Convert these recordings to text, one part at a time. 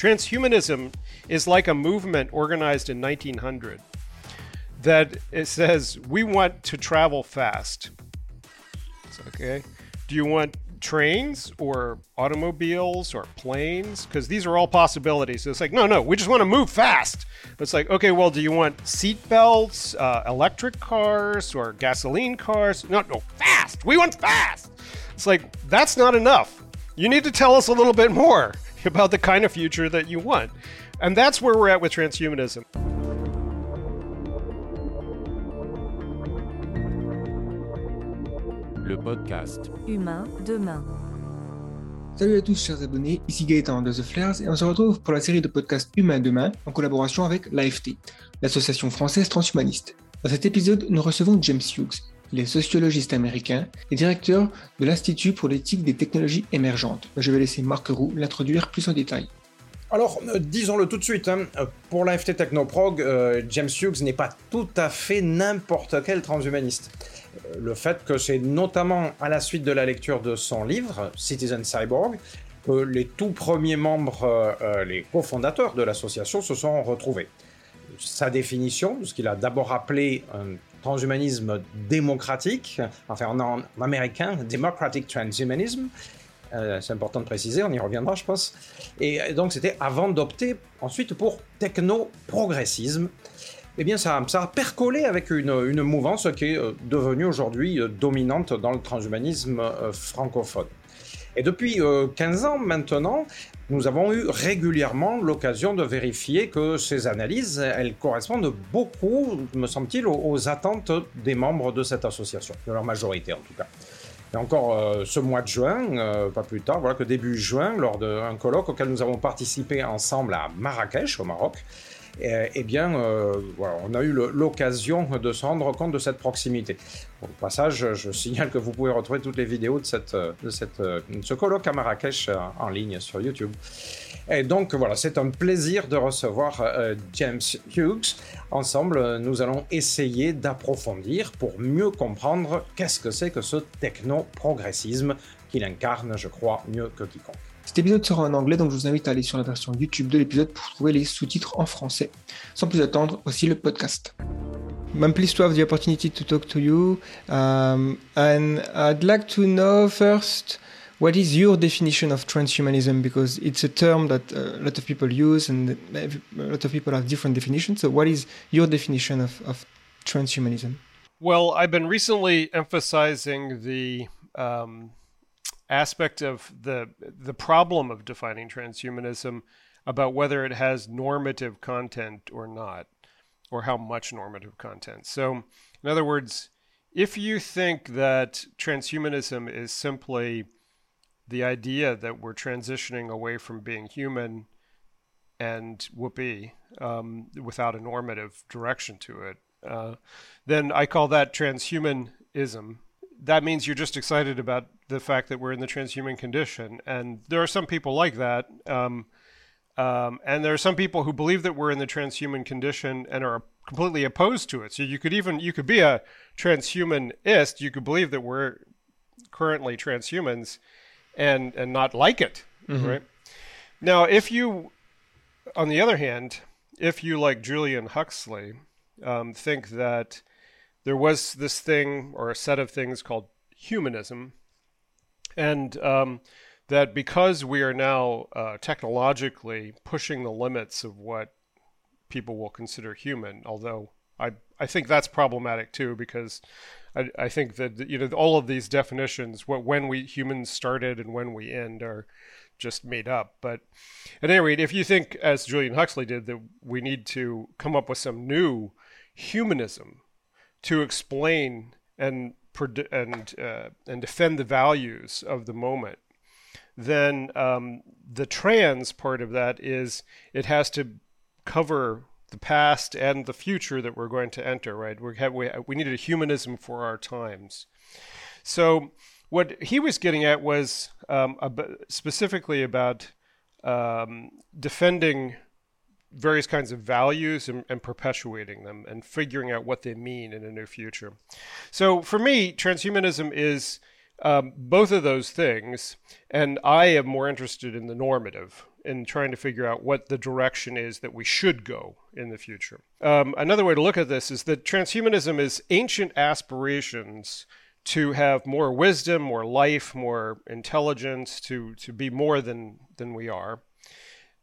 Transhumanism is like a movement organized in 1900 that it says we want to travel fast. It's okay. Do you want trains or automobiles or planes? Because these are all possibilities. So it's like, no, no, we just want to move fast. It's like, okay, well, do you want seat belts, uh, electric cars, or gasoline cars? No, no, fast. We want fast. It's like, that's not enough. You need to tell us a little bit more about the kind of future that you want. And that's where we're at with transhumanism. Le podcast Humain demain. Salut à tous chers abonnés, ici Gaëtan de The Flares et on se retrouve pour la série de podcasts Humain Demain en collaboration avec l'AFT, l'association française transhumaniste. Dans cet épisode, nous recevons James Hughes. Il est sociologiste américain et directeur de l'Institut pour l'éthique des technologies émergentes. Je vais laisser Marc Roux l'introduire plus en détail. Alors, euh, disons-le tout de suite, hein, pour l'AFT Technoprog, euh, James Hughes n'est pas tout à fait n'importe quel transhumaniste. Euh, le fait que c'est notamment à la suite de la lecture de son livre, Citizen Cyborg, que les tout premiers membres, les cofondateurs de l'association se sont retrouvés. Sa définition, ce qu'il a d'abord appelé un transhumanisme démocratique, enfin en, américain, democratic transhumanism, euh, c'est important de préciser, on y reviendra, je pense. Et donc, c'était avant d'opter ensuite pour techno-progressisme. Eh bien, ça, ça a percolé avec une, une mouvance qui est euh, devenue aujourd'hui euh, dominante dans le transhumanisme francophone. Et depuis euh, 15 ans maintenant, nous avons eu régulièrement l'occasion de vérifier que ces analyses, elles correspondent beaucoup, me semble-t-il, aux, attentes des membres de cette association, de leur majorité en tout cas. Et encore euh, ce mois de juin, euh, pas plus tard, voilà que début juin, lors d'un colloque auquel nous avons participé ensemble à Marrakech, au Maroc, eh, eh bien, euh, on a eu l'occasion de se rendre compte de cette proximité. Au passage, je signale que vous pouvez retrouver toutes les vidéos de, cette, euh, de, cette, euh, de ce colloque à Marrakech euh, en ligne sur YouTube. Et donc voilà, c'est un plaisir de recevoir euh, James Hughes. Ensemble, euh, nous allons essayer d'approfondir pour mieux comprendre qu'est-ce que c'est que ce techno-progressisme qu'il incarne, je crois, mieux que quiconque. Cet épisode sera en anglais donc je vous invite à aller sur la version YouTube de l'épisode pour trouver les sous-titres en français. Sans plus attendre, aussi le podcast. I'm pleased to have the opportunity to talk to you um, and I'd like to know first what is your definition of transhumanism? Because it's a term that a lot of people use and a lot of people have different definitions. So what is your definition of, of transhumanism? Well, I've been recently emphasizing the um, aspect of the the problem of defining transhumanism about whether it has normative content or not, or how much normative content. So, in other words, if you think that transhumanism is simply the idea that we're transitioning away from being human and whoopee um, without a normative direction to it, uh, then I call that transhumanism. That means you're just excited about the fact that we're in the transhuman condition, and there are some people like that. Um, um, and there are some people who believe that we're in the transhuman condition and are completely opposed to it. So you could even you could be a transhumanist. You could believe that we're currently transhumans, and and not like it, right? Now, if you, on the other hand, if you like Julian Huxley, um, think that there was this thing or a set of things called humanism, and um, that because we are now uh, technologically pushing the limits of what people will consider human, although I I think that's problematic too because I, I think that you know all of these definitions, what when we humans started and when we end, are just made up. But at any rate, if you think, as Julian Huxley did, that we need to come up with some new humanism to explain and and uh, and defend the values of the moment, then um, the trans part of that is it has to cover the past and the future that we're going to enter. Right? We have we we needed a humanism for our times. So what he was getting at was um, ab- specifically about um, defending various kinds of values and, and perpetuating them and figuring out what they mean in a new future. So for me, transhumanism is um, both of those things, and I am more interested in the normative in trying to figure out what the direction is that we should go in the future. Um, another way to look at this is that transhumanism is ancient aspirations to have more wisdom, more life, more intelligence, to, to be more than, than we are,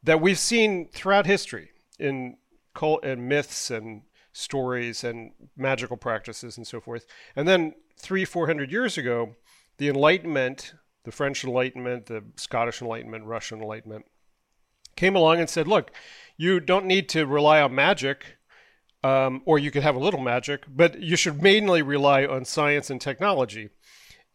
that we've seen throughout history in cult and myths and stories and magical practices and so forth. And then three, four hundred years ago, the Enlightenment, the French Enlightenment, the Scottish Enlightenment, Russian Enlightenment, came along and said, look, you don't need to rely on magic um, or you could have a little magic, but you should mainly rely on science and technology.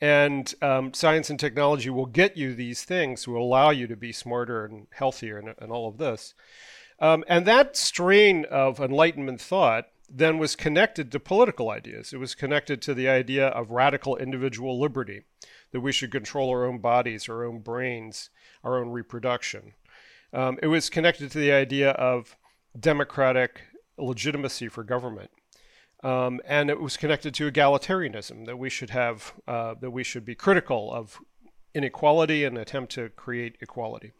And um, science and technology will get you these things, will allow you to be smarter and healthier and, and all of this. Um, and that strain of Enlightenment thought then was connected to political ideas. It was connected to the idea of radical individual liberty, that we should control our own bodies, our own brains, our own reproduction. Um, it was connected to the idea of democratic legitimacy for government. Um, and it was connected to egalitarianism that we should have uh, that we should be critical of inequality and attempt to create equality.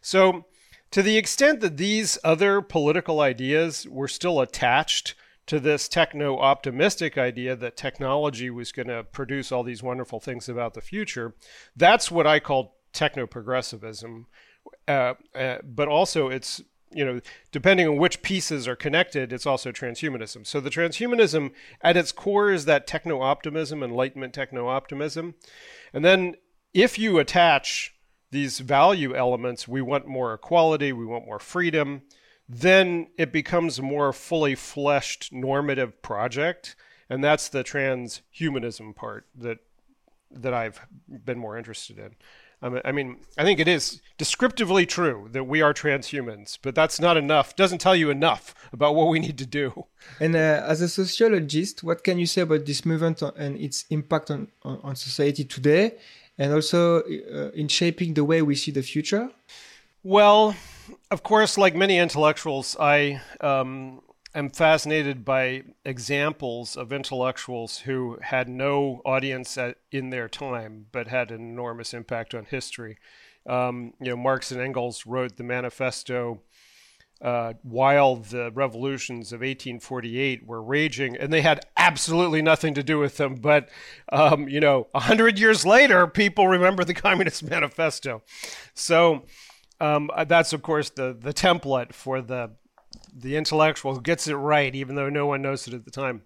So, to the extent that these other political ideas were still attached to this techno optimistic idea that technology was going to produce all these wonderful things about the future, that's what I call techno progressivism. Uh, uh, but also, it's you know, depending on which pieces are connected, it's also transhumanism. So the transhumanism at its core is that techno optimism, enlightenment techno optimism. And then if you attach these value elements, we want more equality, we want more freedom, then it becomes a more fully fleshed normative project. And that's the transhumanism part that that I've been more interested in. I mean, I think it is descriptively true that we are transhumans, but that's not enough. Doesn't tell you enough about what we need to do. And uh, as a sociologist, what can you say about this movement and its impact on, on, on society today, and also uh, in shaping the way we see the future? Well, of course, like many intellectuals, I um, am fascinated by examples of intellectuals who had no audience at, in their time, but had an enormous impact on history. Um, you know, Marx and Engels wrote the manifesto uh, while the revolutions of 1848 were raging, and they had absolutely nothing to do with them. But um, you know, a hundred years later, people remember the Communist Manifesto. So um, that's, of course, the the template for the the intellectual gets it right, even though no one knows it at the time.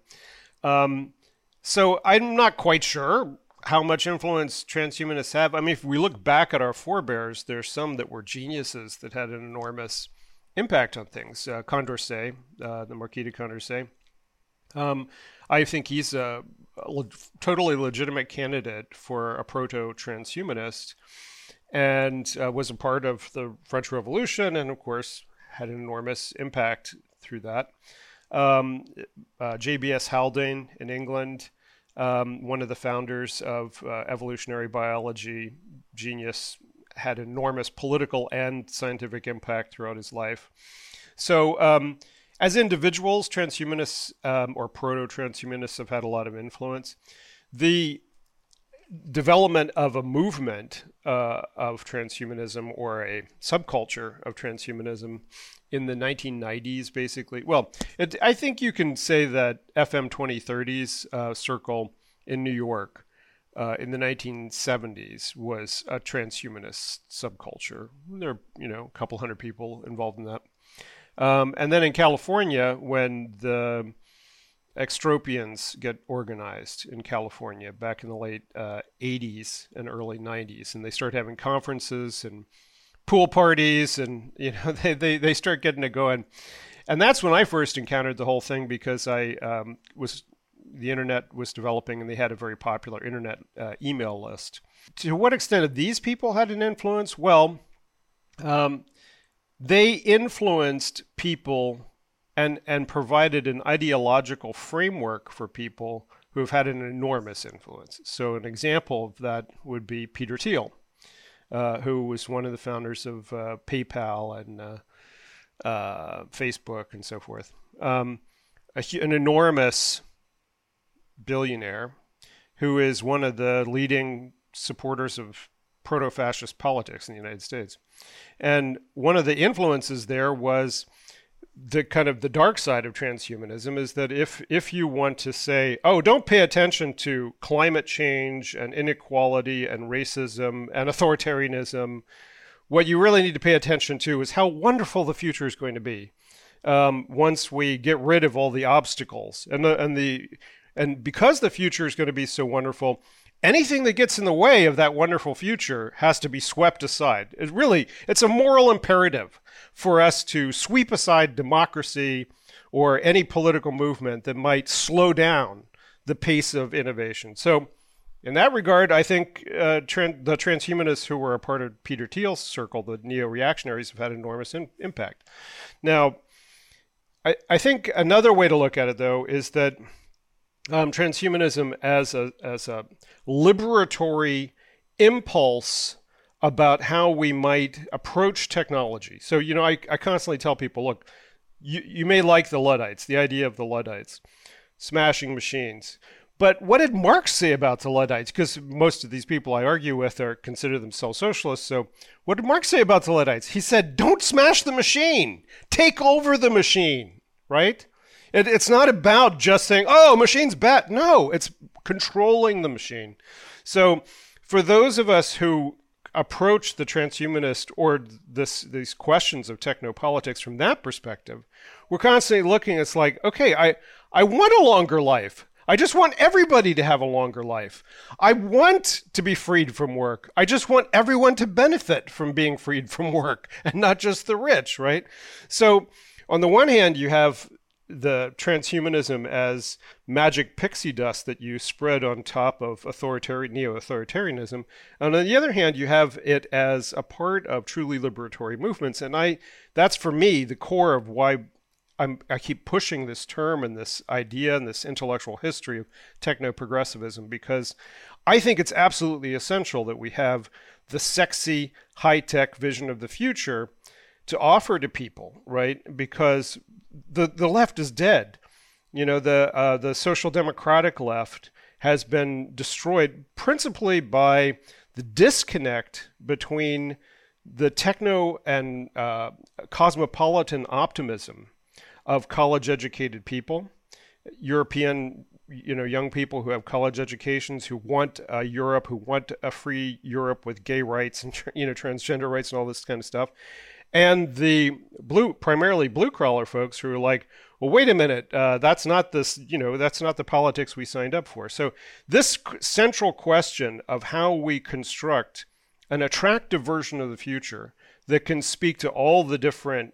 Um, so I'm not quite sure how much influence transhumanists have. I mean, if we look back at our forebears, there's some that were geniuses that had an enormous impact on things. Uh, Condorcet, uh, the Marquis de Condorcet. Um, I think he's a, a le- totally legitimate candidate for a proto transhumanist and uh, was a part of the French Revolution and, of course, had an enormous impact through that. Um, uh, J.B.S. Haldane in England, um, one of the founders of uh, evolutionary biology, genius, had enormous political and scientific impact throughout his life. So, um, as individuals, transhumanists um, or proto transhumanists have had a lot of influence. The development of a movement uh, of transhumanism or a subculture of transhumanism in the 1990s, basically. Well, it, I think you can say that FM 2030's uh, circle in New York uh, in the 1970s was a transhumanist subculture. There are, you know, a couple hundred people involved in that. Um, and then in California, when the extropians get organized in California back in the late uh, 80s and early 90s, and they start having conferences and pool parties, and you know they they, they start getting it going. And that's when I first encountered the whole thing because I um, was the internet was developing and they had a very popular internet uh, email list. To what extent have these people had an influence? Well, um, they influenced people and and provided an ideological framework for people who have had an enormous influence. So an example of that would be Peter Thiel, uh, who was one of the founders of uh, PayPal and uh, uh Facebook and so forth. Um, a, an enormous billionaire who is one of the leading supporters of proto fascist politics in the United States. And one of the influences there was the kind of the dark side of transhumanism is that if if you want to say oh don't pay attention to climate change and inequality and racism and authoritarianism what you really need to pay attention to is how wonderful the future is going to be um, once we get rid of all the obstacles. And the and the and because the future is going to be so wonderful anything that gets in the way of that wonderful future has to be swept aside it really it's a moral imperative for us to sweep aside democracy or any political movement that might slow down the pace of innovation. So, in that regard, I think uh, tran- the transhumanists who were a part of Peter Thiel's circle, the neo reactionaries, have had enormous in- impact. Now, I, I think another way to look at it, though, is that um, transhumanism as a, as a liberatory impulse about how we might approach technology. So, you know, I, I constantly tell people look, you, you may like the Luddites, the idea of the Luddites, smashing machines. But what did Marx say about the Luddites? Because most of these people I argue with are consider themselves socialists. So, what did Marx say about the Luddites? He said, "Don't smash the machine. Take over the machine." Right? It, it's not about just saying, "Oh, machine's bad." No, it's controlling the machine. So, for those of us who approach the transhumanist or this these questions of technopolitics from that perspective, we're constantly looking. It's like, okay, I I want a longer life. I just want everybody to have a longer life. I want to be freed from work. I just want everyone to benefit from being freed from work and not just the rich, right? So, on the one hand, you have the transhumanism as magic pixie dust that you spread on top of authoritarian neo-authoritarianism and on the other hand you have it as a part of truly liberatory movements and i that's for me the core of why I'm, i keep pushing this term and this idea and this intellectual history of techno progressivism because I think it's absolutely essential that we have the sexy, high tech vision of the future to offer to people, right? Because the the left is dead. You know, the uh, the social democratic left has been destroyed principally by the disconnect between the techno and uh, cosmopolitan optimism of college educated people, European you know young people who have college educations who want a Europe, who want a free Europe with gay rights and you know transgender rights and all this kind of stuff, and the blue primarily blue collar folks who are like well wait a minute uh, that's not this you know that's not the politics we signed up for. So this central question of how we construct an attractive version of the future that can speak to all the different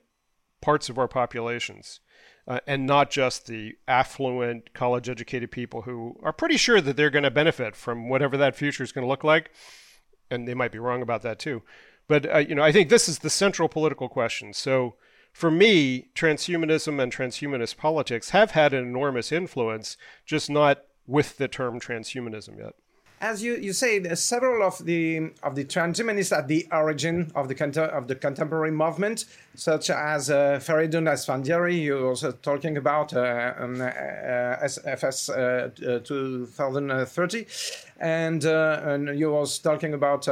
parts of our populations uh, and not just the affluent college educated people who are pretty sure that they're going to benefit from whatever that future is going to look like and they might be wrong about that too but uh, you know, I think this is the central political question. So for me, transhumanism and transhumanist politics have had an enormous influence, just not with the term transhumanism yet. As you, you say, several of the of the transhumanists at the origin of the of the contemporary movement, such as uh, Feridun Esfandiary, you were also talking about uh, um, uh, SFS uh, 2030, and, uh, and you was talking about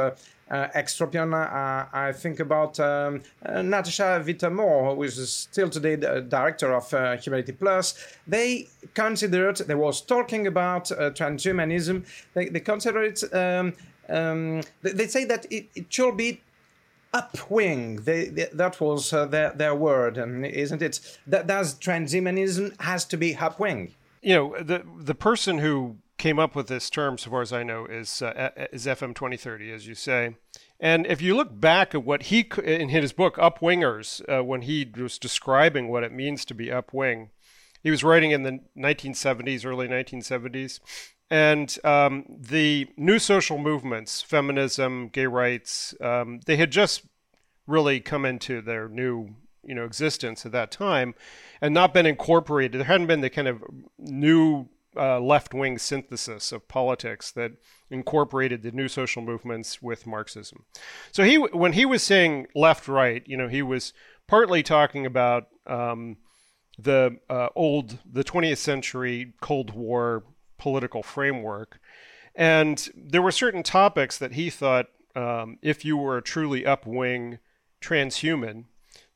uh, Extropian, uh, I think about um, uh, Natasha Vita-More, who is still today the director of uh, Humanity Plus. They considered, they was talking about uh, transhumanism, they, they consider it, um, um, they, they, say that it, it should be upwing. They, they, that was uh, their, their word, and isn't it? That does transhumanism has to be upwing. You know, the the person who came up with this term, so far as I know, is uh, is FM 2030, as you say. And if you look back at what he in his book Upwingers, uh, when he was describing what it means to be upwing, he was writing in the 1970s, early 1970s, and um, the new social movements, feminism, gay rights, um, they had just really come into their new you know existence at that time and not been incorporated there hadn't been the kind of new uh, left wing synthesis of politics that incorporated the new social movements with Marxism. So he, when he was saying left right, you know, he was partly talking about um, the uh, old, the 20th century Cold War political framework, and there were certain topics that he thought um, if you were a truly upwing transhuman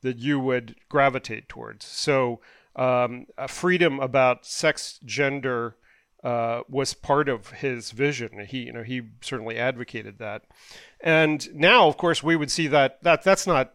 that you would gravitate towards. So, um, freedom about sex, gender uh, was part of his vision. He, you know, he certainly advocated that. And now, of course, we would see that that that's not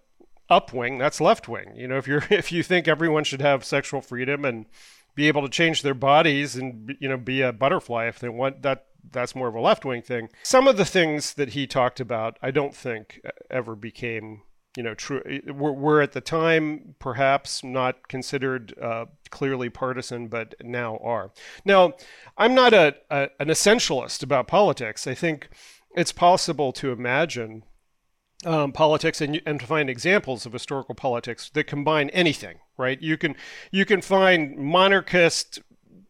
upwing, that's left wing. You know, if you're if you think everyone should have sexual freedom and be able to change their bodies and you know be a butterfly if they want that that's more of a left wing thing. Some of the things that he talked about, I don't think ever became you know true were, were at the time perhaps not considered uh, clearly partisan but now are now i'm not a, a, an essentialist about politics i think it's possible to imagine um, politics and, and to find examples of historical politics that combine anything, right? You can you can find monarchist,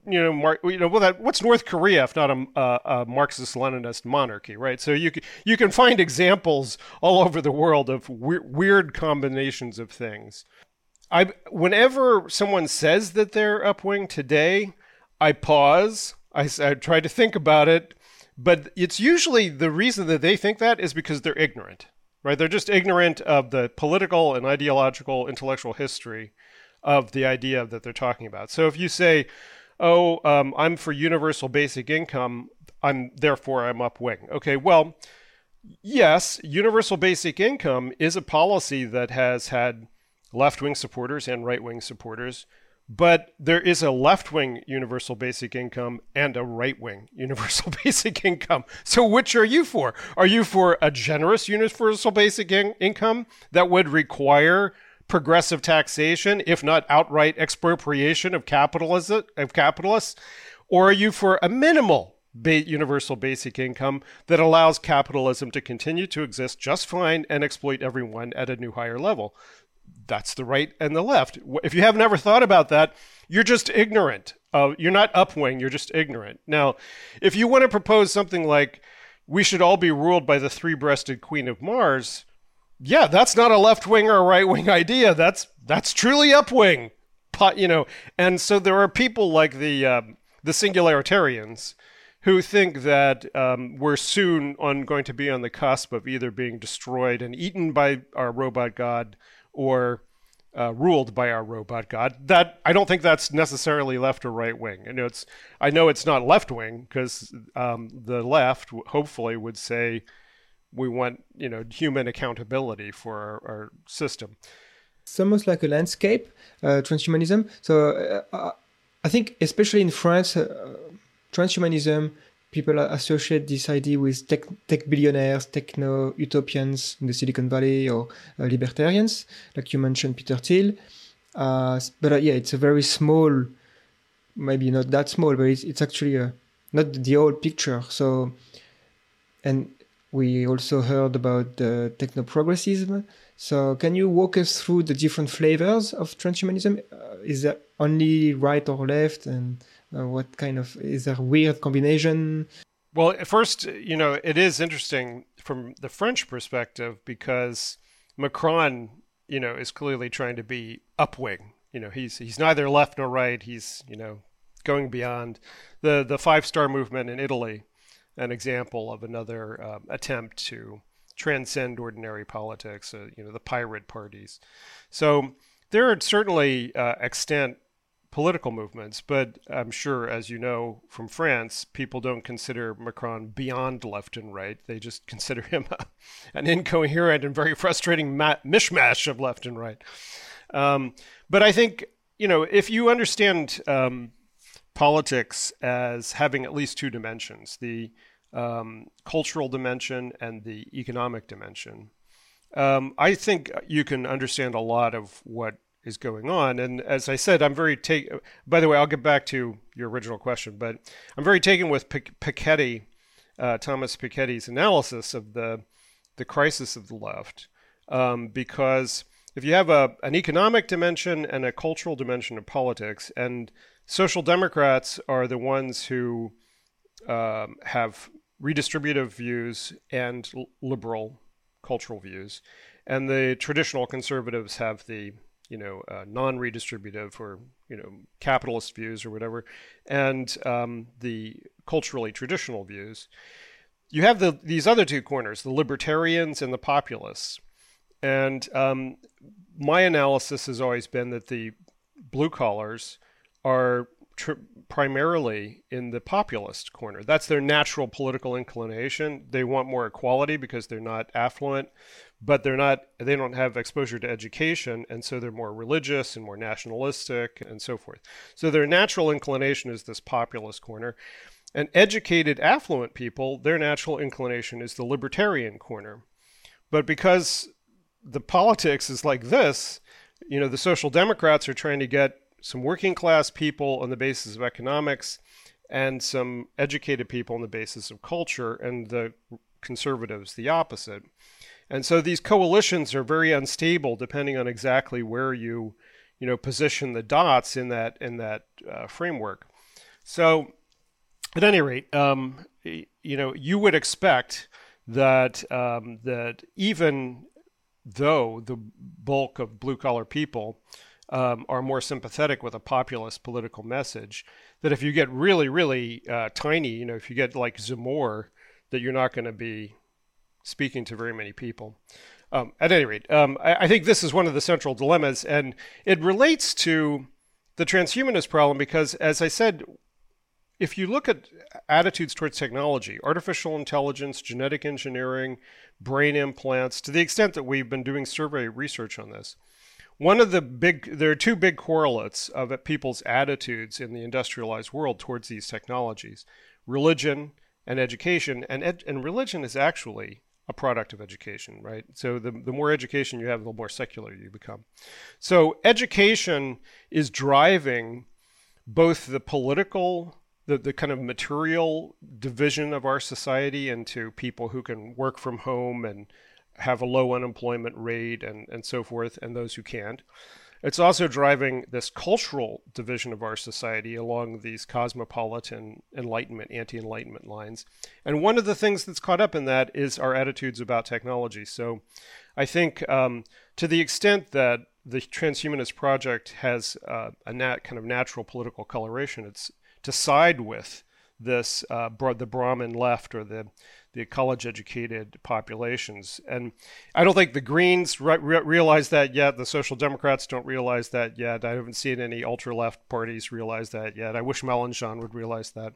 you know, mar- you know, well, that, what's North Korea if not a, a, a Marxist-Leninist monarchy, right? So you can you can find examples all over the world of we- weird combinations of things. I whenever someone says that they're upwing today, I pause. I, I try to think about it, but it's usually the reason that they think that is because they're ignorant right? They're just ignorant of the political and ideological intellectual history of the idea that they're talking about. So if you say, "Oh, um, I'm for universal basic income," I'm therefore I'm upwing. Okay, well, yes, universal basic income is a policy that has had left-wing supporters and right-wing supporters but there is a left wing universal basic income and a right wing universal basic income. So, which are you for? Are you for a generous universal basic in- income that would require progressive taxation, if not outright expropriation of capitalism of capitalists? Or are you for a minimal ba- universal basic income that allows capitalism to continue to exist just fine and exploit everyone at a new higher level? that's the right and the left. If you have never thought about that, you're just ignorant. Uh, you're not upwing, you're just ignorant. Now, if you want to propose something like we should all be ruled by the three breasted queen of Mars, yeah, that's not a left wing or right wing idea. That's that's truly upwing. You know, and so there are people like the uh, the singularitarians who think that um, we're soon on going to be on the cusp of either being destroyed and eaten by our robot god or uh, ruled by our robot god. That I don't think that's necessarily left or right wing. You know, it's I know it's not left wing because um, the left hopefully would say we want you know human accountability for our, our system. It's almost like a landscape, uh, transhumanism. So uh, I think especially in France, uh, transhumanism people associate this idea with tech, tech billionaires, techno utopians in the Silicon Valley or uh, libertarians, like you mentioned, Peter Thiel. Uh, but uh, yeah, it's a very small, maybe not that small, but it's, it's actually a, not the whole picture. So, and we also heard about the techno progressism. So, can you walk us through the different flavors of transhumanism? Uh, is there only right or left, and uh, what kind of is there weird combination? Well, first, you know, it is interesting from the French perspective because Macron, you know, is clearly trying to be upwing. You know, he's he's neither left nor right. He's you know going beyond the the five star movement in Italy, an example of another uh, attempt to transcend ordinary politics. Uh, you know, the pirate parties. So there are certainly uh, extent political movements. But I'm sure, as you know from France, people don't consider Macron beyond left and right. They just consider him a, an incoherent and very frustrating ma- mishmash of left and right. Um, but I think, you know, if you understand um, politics as having at least two dimensions the um, cultural dimension and the economic dimension. Um, I think you can understand a lot of what is going on. And as I said, I'm very take. By the way, I'll get back to your original question, but I'm very taken with P- Piketty, uh, Thomas Piketty's analysis of the the crisis of the left, um, because if you have a an economic dimension and a cultural dimension of politics, and social democrats are the ones who um, have redistributive views and liberal cultural views, and the traditional conservatives have the you know, uh, non-redistributive or you know capitalist views or whatever, and um, the culturally traditional views. you have the these other two corners, the libertarians and the populists. And um, my analysis has always been that the blue collars are tr- primarily in the populist corner. That's their natural political inclination. They want more equality because they're not affluent, but they're not they don't have exposure to education and so they're more religious and more nationalistic and so forth. So their natural inclination is this populist corner. And educated affluent people, their natural inclination is the libertarian corner. But because the politics is like this, you know, the social democrats are trying to get some working class people on the basis of economics and some educated people on the basis of culture, and the conservatives the opposite. And so these coalitions are very unstable depending on exactly where you, you know, position the dots in that in that uh, framework. So, at any rate, um, you know, you would expect that um, that even though the bulk of blue collar people um, are more sympathetic with a populist political message. That if you get really, really uh, tiny, you know, if you get like Zemmour, that you're not going to be speaking to very many people. Um, at any rate, um, I, I, think this is one of the central dilemmas, and it relates to the transhumanist problem because, as I said, if you look at attitudes towards technology, artificial intelligence, genetic engineering, brain implants, to the extent that we've been doing survey research on this, one of the big there are two big correlates of people's attitudes in the industrialized world towards these technologies religion and education. And ed, and religion is actually a product of education right? So the, the more education you have the more secular you become. So education is driving both the political the, the kind of material division of our society into people who can work from home and have a low unemployment rate and, and so forth, and those who can't. It's also driving this cultural division of our society along these cosmopolitan enlightenment, anti enlightenment lines. And one of the things that's caught up in that is our attitudes about technology. So I think um, to the extent that the transhumanist project has uh, a nat- kind of natural political coloration, it's to side with this uh, the Brahmin left or the the college educated populations. And I don't think the Greens re- re- realize that yet. The Social Democrats don't realize that yet. I haven't seen any ultra left parties realize that yet. I wish Mélenchon would realize that.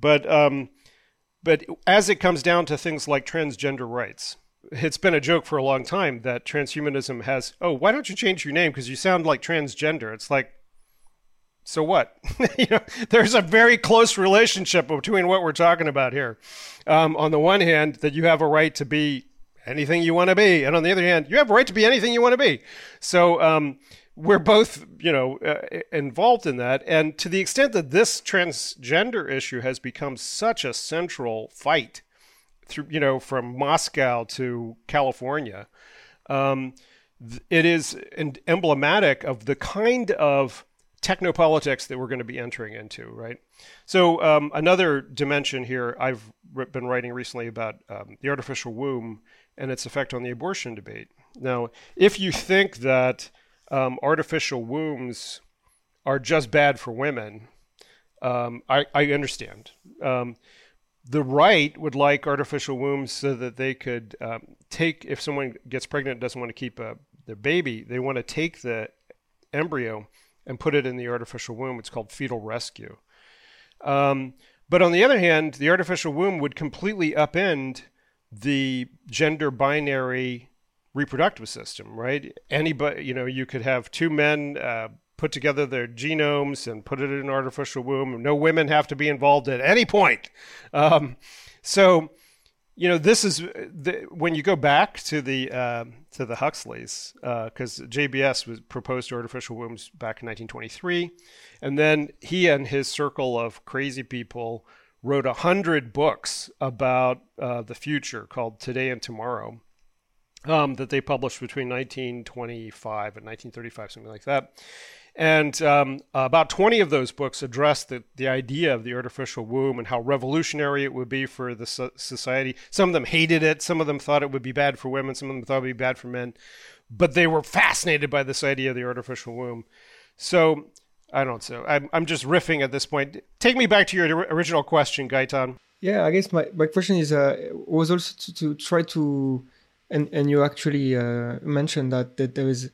But, um, but as it comes down to things like transgender rights, it's been a joke for a long time that transhumanism has, oh, why don't you change your name? Because you sound like transgender. It's like, so what? you know, there's a very close relationship between what we're talking about here. Um, on the one hand, that you have a right to be anything you want to be, and on the other hand, you have a right to be anything you want to be. So um, we're both, you know, uh, involved in that. And to the extent that this transgender issue has become such a central fight, through you know, from Moscow to California, um, it is emblematic of the kind of technopolitics that we're going to be entering into, right? So um, another dimension here, I've been writing recently about um, the artificial womb and its effect on the abortion debate. Now, if you think that um, artificial wombs are just bad for women, um, I, I, understand. Um, the right would like artificial wombs so that they could um, take, if someone gets pregnant and doesn't want to keep a, their baby, they want to take the embryo and put it in the artificial womb. It's called fetal rescue. Um, but on the other hand, the artificial womb would completely upend the gender binary reproductive system, right? Anybody, you know, you could have two men uh, put together their genomes and put it in an artificial womb. No women have to be involved at any point. Um, so you know, this is the, when you go back to the uh, to the Huxleys, because uh, JBS was proposed artificial wombs back in 1923, and then he and his circle of crazy people wrote a hundred books about uh, the future called Today and Tomorrow, um, that they published between 1925 and 1935, something like that. And um, about 20 of those books address the, the idea of the artificial womb and how revolutionary it would be for the so- society. Some of them hated it, some of them thought it would be bad for women, some of them thought it would be bad for men, but they were fascinated by this idea of the artificial womb. So I don't know. I'm, I'm just riffing at this point. Take me back to your original question, Gaëtan. Yeah, I guess my, my question is uh, was also to, to try to, and, and you actually uh, mentioned that, that there is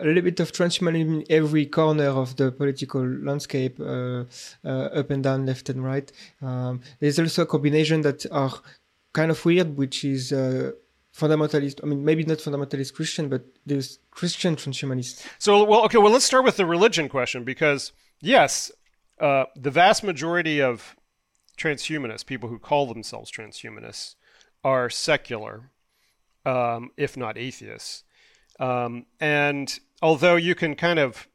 a little bit of transhumanism in every corner of the political landscape, uh, uh, up and down, left and right. Um, there's also a combination that are kind of weird, which is uh, fundamentalist. I mean, maybe not fundamentalist Christian, but there's Christian transhumanist. So, well, okay, well, let's start with the religion question because yes, uh, the vast majority of transhumanists, people who call themselves transhumanists, are secular, um, if not atheists. Um, and although you can kind of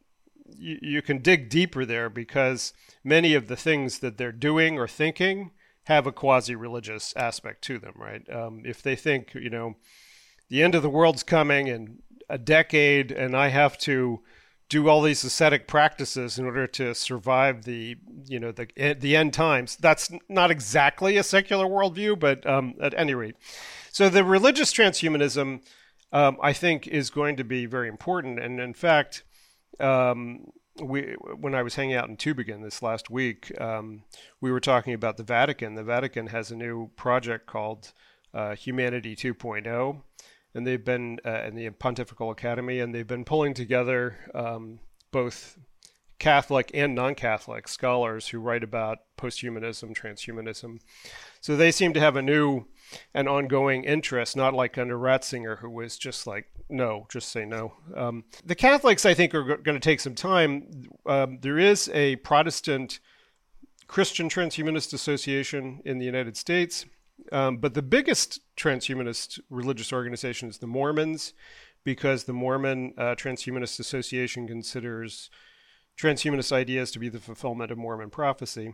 you, you can dig deeper there because many of the things that they're doing or thinking have a quasi-religious aspect to them, right? Um, if they think, you know, the end of the world's coming in a decade, and I have to do all these ascetic practices in order to survive the, you know, the the end times. That's not exactly a secular worldview, but um, at any rate, so the religious transhumanism, um, I think, is going to be very important, and in fact. Um, we when I was hanging out in Tübingen this last week, um, we were talking about the Vatican. The Vatican has a new project called uh, Humanity 2.0, and they've been uh, in the Pontifical Academy, and they've been pulling together um, both Catholic and non-Catholic scholars who write about posthumanism, transhumanism. So they seem to have a new and ongoing interest, not like under Ratzinger, who was just like no, just say no. Um, the Catholics, I think, are g- going to take some time. Um, there is a Protestant Christian Transhumanist Association in the United States, um, but the biggest transhumanist religious organization is the Mormons, because the Mormon uh, Transhumanist Association considers transhumanist ideas to be the fulfillment of Mormon prophecy.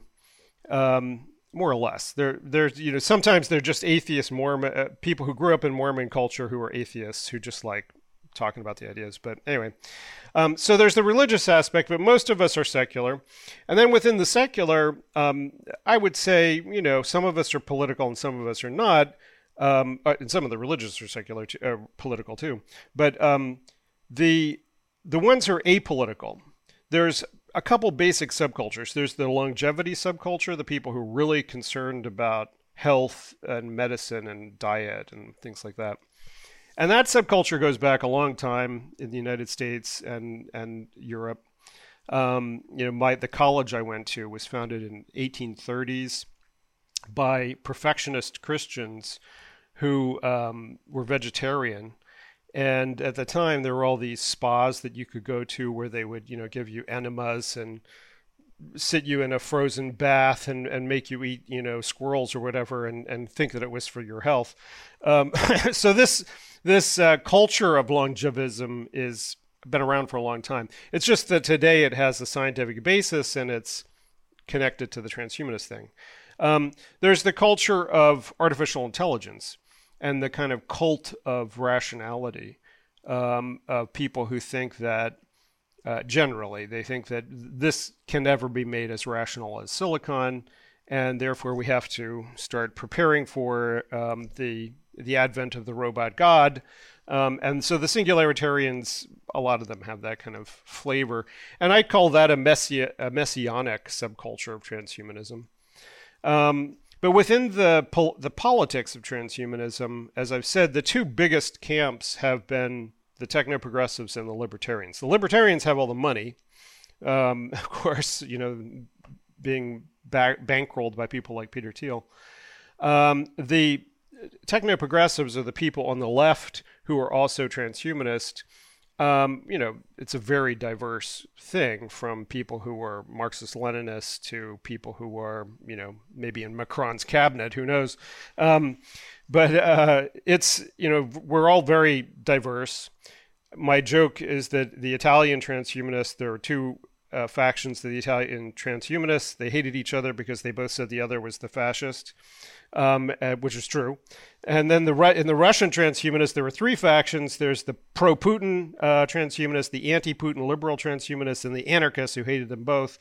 Um, more or less. They're they're you know sometimes they're just atheist Mormon uh, people who grew up in Mormon culture who are atheists who just like talking about the ideas. But anyway, um, so there's the religious aspect, but most of us are secular, and then within the secular, um, I would say you know some of us are political and some of us are not, um, uh, and some of the religious are secular, too, uh, political too. But um, the the ones who are apolitical, there's a couple basic subcultures. There's the longevity subculture, the people who are really concerned about health and medicine and diet and things like that. And that subculture goes back a long time in the United States and and Europe. Um, you know, my the college I went to was founded in 1830s by perfectionist Christians who um, were vegetarian and at the time, there were all these spas that you could go to where they would, you know, give you enemas and sit you in a frozen bath and, and make you eat, you know, squirrels or whatever, and, and think that it was for your health. Um, so this this uh, culture of longevism is been around for a long time. It's just that today it has a scientific basis and it's connected to the transhumanist thing. Um, there's the culture of artificial intelligence and the kind of cult of rationality um, of people who think that uh, generally they think that this can never be made as rational as silicon, and therefore we have to start preparing for um, the the advent of the robot god. Um, and so the singularitarians, a lot of them have that kind of flavor, and I call that a, messi- a messianic subculture of transhumanism. Um, but within the pol- the politics of transhumanism, as I've said, the two biggest camps have been the techno progressives and the libertarians. The libertarians have all the money, um, of course, you know, being bankrolled by people like Peter Thiel. Um, the techno progressives are the people on the left who are also transhumanist um, you know, it's a very diverse thing from people who were Marxist Leninists to people who were, you know, maybe in Macron's cabinet, who knows. Um, but uh, it's, you know, we're all very diverse. My joke is that the Italian transhumanists, there are two uh, factions the Italian transhumanists. They hated each other because they both said the other was the fascist, um, uh, which is true. And then the in the Russian transhumanists, there were three factions. There's the pro-Putin uh, transhumanists, the anti-Putin liberal transhumanists, and the anarchists who hated them both.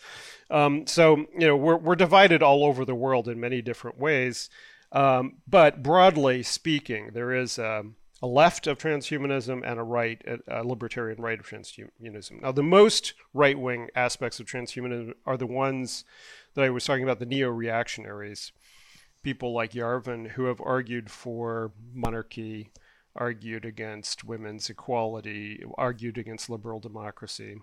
Um, so you know we're we're divided all over the world in many different ways. Um, but broadly speaking, there is. Um, a left of transhumanism and a right, a libertarian right of transhumanism. Now, the most right wing aspects of transhumanism are the ones that I was talking about, the neo reactionaries. people like Yarvin who have argued for monarchy, argued against women's equality, argued against liberal democracy,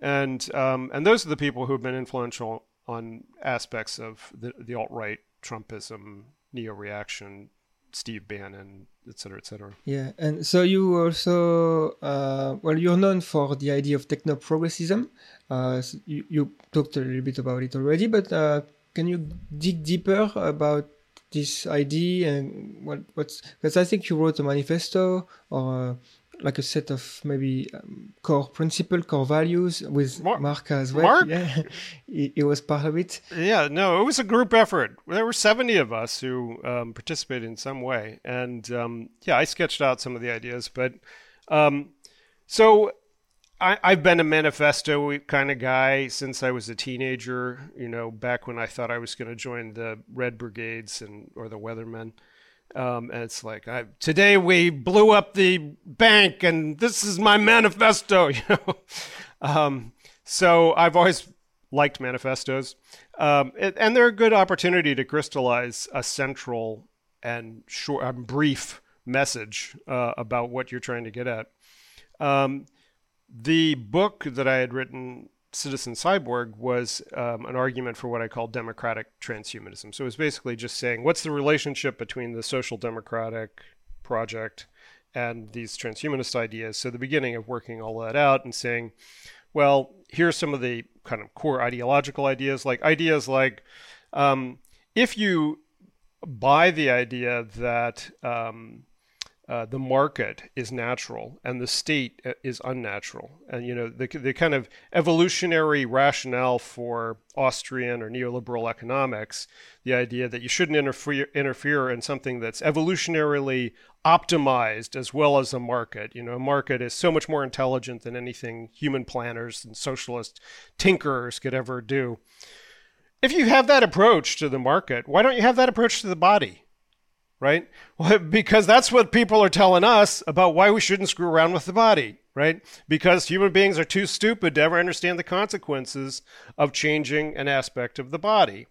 and um, and those are the people who have been influential on aspects of the, the alt right, Trumpism, neo reaction, Steve Bannon, et cetera, et cetera. Yeah, and so you also, uh, well, you're known for the idea of techno progressism. Uh, so you, you, talked a little bit about it already, but uh, can you dig deeper about this idea and what what's because I think you wrote a manifesto or like a set of maybe um, core principle, core values with Mark, Mark as well. Mark? Yeah, he, he, was part of it. Yeah, no, it was a group effort. There were 70 of us who um, participated in some way. And um, yeah, I sketched out some of the ideas. But um, so I, have been a manifesto kind of guy since I was a teenager, you know, back when I thought I was going to join the Red Brigades and or the Weathermen. Um, and it's like, I, today we blew up the bank, and this is my manifesto. You know, um, so I've always liked manifestos, um, it, and they're a good opportunity to crystallize a central and short, um, brief message uh, about what you're trying to get at. Um, the book that I had written Citizen Cyborg was um, an argument for what I call democratic transhumanism. So it was basically just saying what's the relationship between the social democratic project and these transhumanist ideas. So the beginning of working all that out and saying, well, here's some of the kind of core ideological ideas, like ideas like um, if you buy the idea that um, uh, the market is natural and the state uh, is unnatural. And, you know, the, the kind of evolutionary rationale for Austrian or neoliberal economics, the idea that you shouldn't interfere, interfere in something that's evolutionarily optimized as well as a market. You know, a market is so much more intelligent than anything human planners and socialist tinkerers could ever do. If you have that approach to the market, why don't you have that approach to the body? Right? Well, because that's what people are telling us about why we shouldn't screw around with the body, right? Because human beings are too stupid to ever understand the consequences of changing an aspect of the body.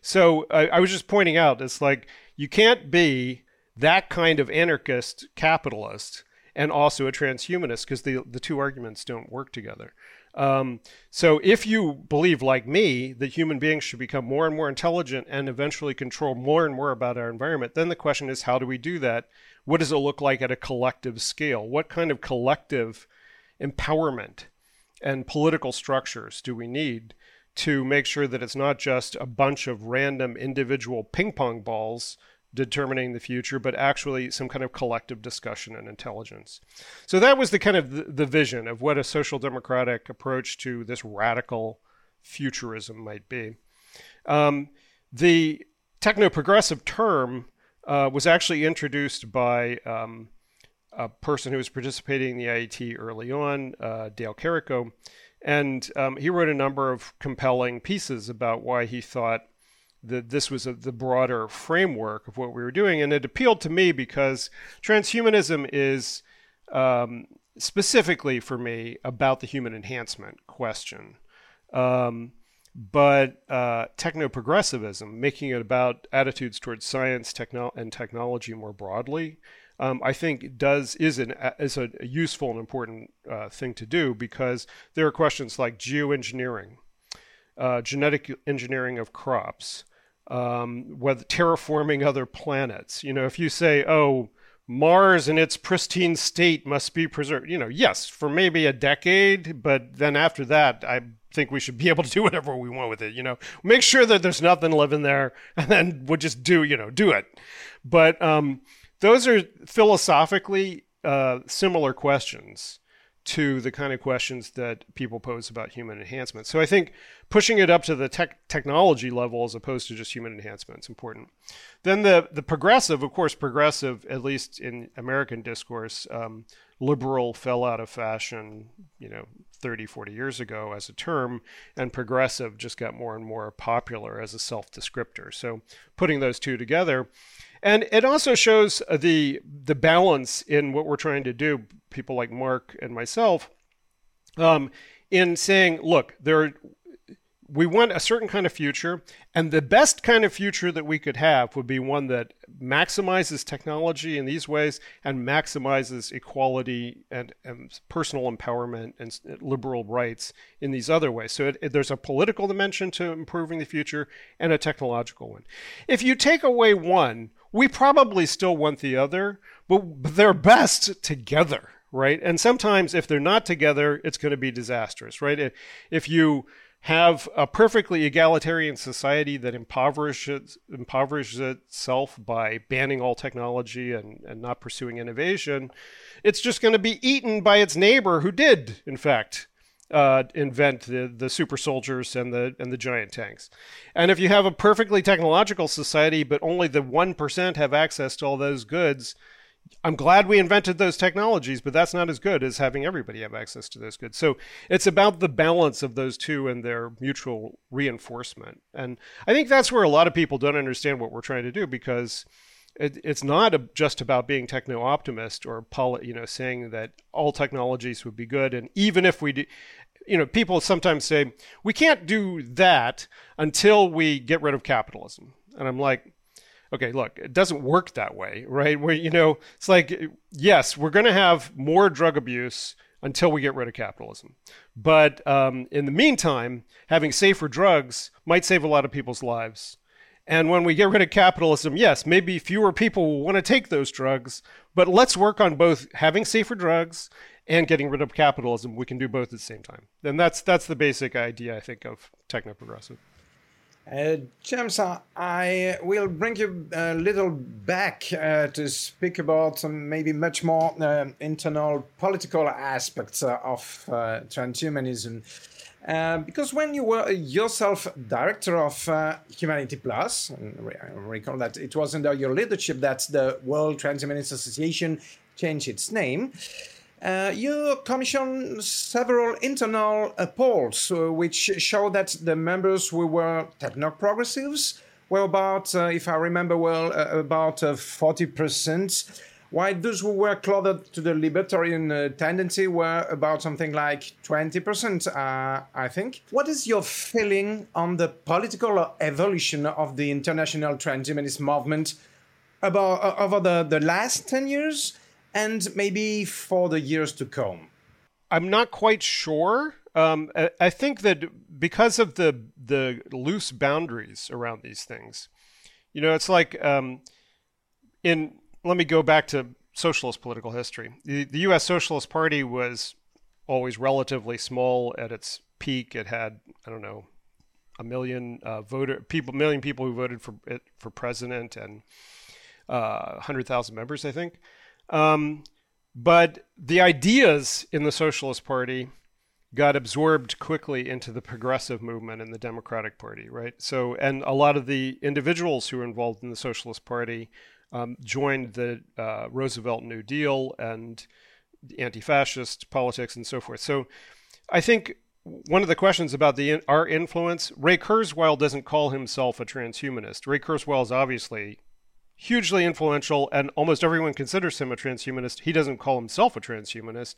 So I, I was just pointing out, it's like you can't be that kind of anarchist capitalist and also a transhumanist because the the two arguments don't work together. Um, so if you believe, like me, that human beings should become more and more intelligent and eventually control more and more about our environment, then the question is, how do we do that? What does it look like at a collective scale? What kind of collective empowerment and political structures do we need to make sure that it's not just a bunch of random individual ping pong balls determining the future, but actually some kind of collective discussion and intelligence. So that was the kind of the, vision of what a social democratic approach to this radical futurism might be. Um, the techno progressive term uh, was actually introduced by um, a person who was participating in the IEET early on, uh, Dale Carrico. And um, he wrote a number of compelling pieces about why he thought that this was a, the broader framework of what we were doing. And it appealed to me because transhumanism is um, specifically for me about the human enhancement question. Um, but uh, techno progressivism, making it about attitudes towards science techno- and technology more broadly, um, I think does is an is a, useful and important uh, thing to do because there are questions like geoengineering, uh, genetic engineering of crops, um, whether terraforming other planets. You know, if you say, oh, Mars in its pristine state must be preserved, you know, yes, for maybe a decade, but then after that, I think we should be able to do whatever we want with it. You know, make sure that there's nothing living there, and then we'll just do, you know, do it. But um, those are philosophically uh, similar questions to the kind of questions that people pose about human enhancement. So I think pushing it up to the tech technology level as opposed to just human enhancement is important. Then the the progressive, of course, progressive, at least in American discourse, um, liberal fell out of fashion, you know, 30, 40 years ago as a term, and progressive just got more and more popular as a self descriptor. So putting those two together, and it also shows the the balance in what we're trying to do. People like Mark and myself, um, in saying, look, there, we want a certain kind of future, and the best kind of future that we could have would be one that maximizes technology in these ways and maximizes equality and, and personal empowerment and liberal rights in these other ways. So it, it, there's a political dimension to improving the future and a technological one. If you take away one, we probably still want the other, but they're best together right? And sometimes if they're not together, it's going to be disastrous, right? If you have a perfectly egalitarian society that impoverishes impoverishes itself by banning all technology and, and not pursuing innovation, it's just going to be eaten by its neighbor who did, in fact, uh, invent the, the super soldiers and the and the giant tanks. And if you have a perfectly technological society, but only the one percent have access to all those goods, I'm glad we invented those technologies, but that's not as good as having everybody have access to those goods. So it's about the balance of those two and their mutual reinforcement. And I think that's where a lot of people don't understand what we're trying to do because it, it's not a, just about being techno optimist or poly, you know saying that all technologies would be good. And even if we do, you know, people sometimes say we can't do that until we get rid of capitalism. And I'm like, okay, look, it doesn't work that way, right? Where, you know, it's like, yes, we're going to have more drug abuse until we get rid of capitalism. But um, in the meantime, having safer drugs might save a lot of people's lives. And when we get rid of capitalism, yes, maybe fewer people will want to take those drugs, but let's work on both having safer drugs and getting rid of capitalism. We can do both at the same time. And that's that's the basic idea I think of techno progressive. Uh, James, I will bring you a little back uh, to speak about some maybe much more uh, internal political aspects uh, of uh, transhumanism. Uh, because when you were yourself director of Humanity Plus, I recall that it was under your leadership that the World Transhumanist Association changed its name. Uh, you commissioned several internal uh, polls uh, which show that the members who were techno progressives were about, uh, if I remember well, uh, about 40%, while those who were closer to the libertarian tendency were about something like 20%, I think. What is your feeling on the political evolution of the international transhumanist movement about, over the, the last 10 years? and maybe for the years to come? I'm not quite sure. Um, I think that because of the the loose boundaries around these things, you know, it's like um, in. Let me go back to socialist political history. The, the U.S. Socialist Party was always relatively small at its peak. It had I don't know a million uh, voter people, million people who voted for it for president, and uh, hundred thousand members, I think. Um, but the ideas in the Socialist Party got absorbed quickly into the progressive movement in the Democratic Party, right? So, and a lot of the individuals who were involved in the Socialist Party um, joined the uh, Roosevelt New Deal and anti-fascist politics and so forth. So, I think one of the questions about the our influence, Ray Kurzweil doesn't call himself a transhumanist. Ray Kurzweil is obviously hugely influential, and almost everyone considers him a transhumanist. He doesn't call himself a transhumanist.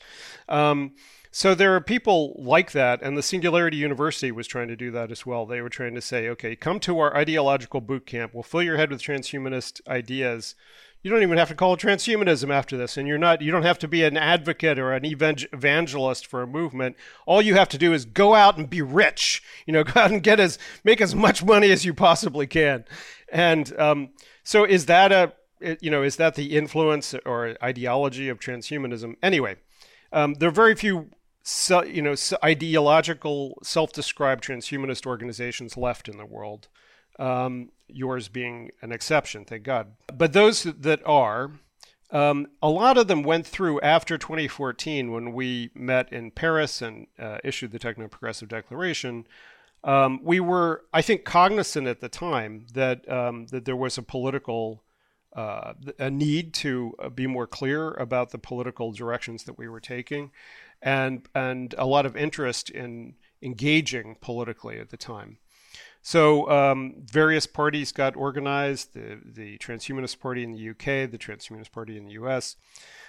Um, so there are people like that, and the Singularity University was trying to do that as well. They were trying to say, okay, come to our ideological boot camp. We'll fill your head with transhumanist ideas. You don't even have to call it transhumanism after this, and you're not. You don't have to be an advocate or an evangelist for a movement. All you have to do is go out and be rich. You know, go out and get as make as much money as you possibly can, and um, so is that a you know is that the influence or ideology of transhumanism? Anyway, um, there are very few you know ideological self-described transhumanist organizations left in the world. Um, yours being an exception, thank God. But those that are, um, a lot of them went through after 2014 when we met in Paris and uh, issued the Techno Progressive Declaration. Um, we were, I think, cognizant at the time that um, that there was a political uh, a need to be more clear about the political directions that we were taking, and and a lot of interest in engaging politically at the time. So um, various parties got organized: the the Transhumanist Party in the UK, the Transhumanist Party in the US.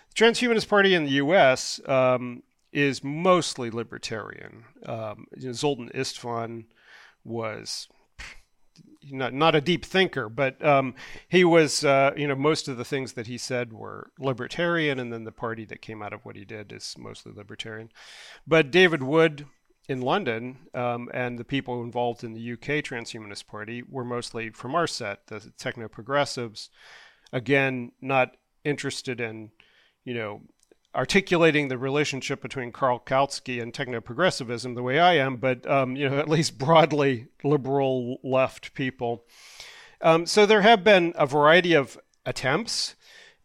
The Transhumanist Party in the US um, is mostly libertarian. Um, you know, Zoltan Istvan was not not a deep thinker, but um, he was uh, you know most of the things that he said were libertarian, and then the party that came out of what he did is mostly libertarian. But David Wood in London um, and the people involved in the UK Transhumanist Party were mostly from our set, the techno progressives. Again, not interested in you know articulating the relationship between Karl Kautsky and techno-progressivism the way I am, but um, you know at least broadly liberal left people. Um, so there have been a variety of attempts,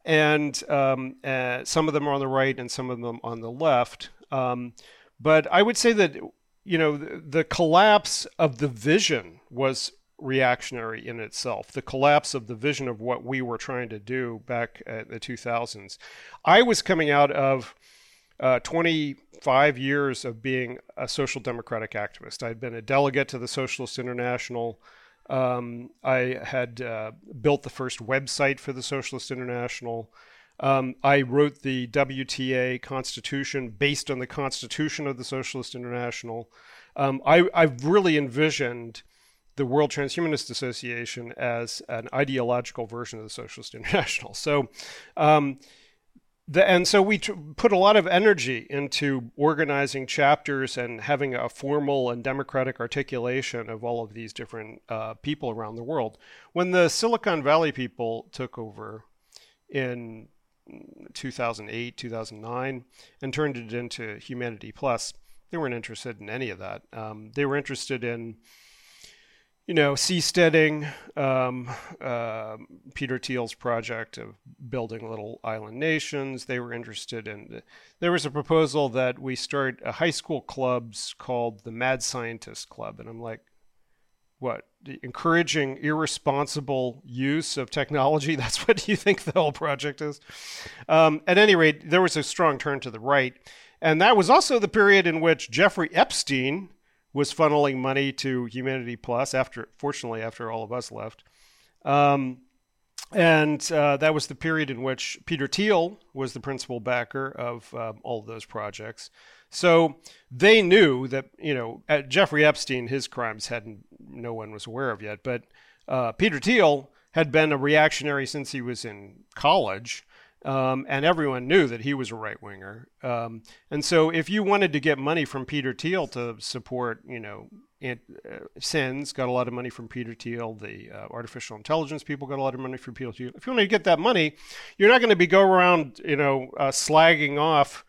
and um, uh, some of them are on the right and some of them on the left. Um, but I would say that you know the, the collapse of the vision was reactionary in itself, the collapse of the vision of what we were trying to do back in the 2000s. I was coming out of uh, 25 years of being a social democratic activist. I'd been a delegate to the Socialist International. Um, I had uh, built the first website for the Socialist International. Um, I wrote the WTA Constitution based on the Constitution of the Socialist International. Um, I, I've really envisioned the World Transhumanist Association as an ideological version of the Socialist International. So, um, the, and so we t- put a lot of energy into organizing chapters and having a formal and democratic articulation of all of these different uh, people around the world. When the Silicon Valley people took over in 2008, 2009, and turned it into Humanity Plus, they weren't interested in any of that. Um, they were interested in you know, seasteading, um, uh, Peter Thiel's project of building little island nations. They were interested in. There was a proposal that we start a high school clubs called the Mad Scientist Club, and I'm like, what? Encouraging irresponsible use of technology? That's what you think the whole project is. Um, at any rate, there was a strong turn to the right, and that was also the period in which Jeffrey Epstein was funneling money to Humanity Plus after, fortunately, after all of us left. Um, and uh, that was the period in which Peter Thiel was the principal backer of um, all of those projects. So they knew that, you know, Jeffrey Epstein, his crimes hadn't, no one was aware of yet. But uh, Peter Thiel had been a reactionary since he was in college. Um, and everyone knew that he was a right winger. Um, and so, if you wanted to get money from Peter Thiel to support, you know, it, uh, SENS got a lot of money from Peter Thiel. The uh, artificial intelligence people got a lot of money from Peter Thiel. If you want to get that money, you're not going to be go around, you know, uh, slagging off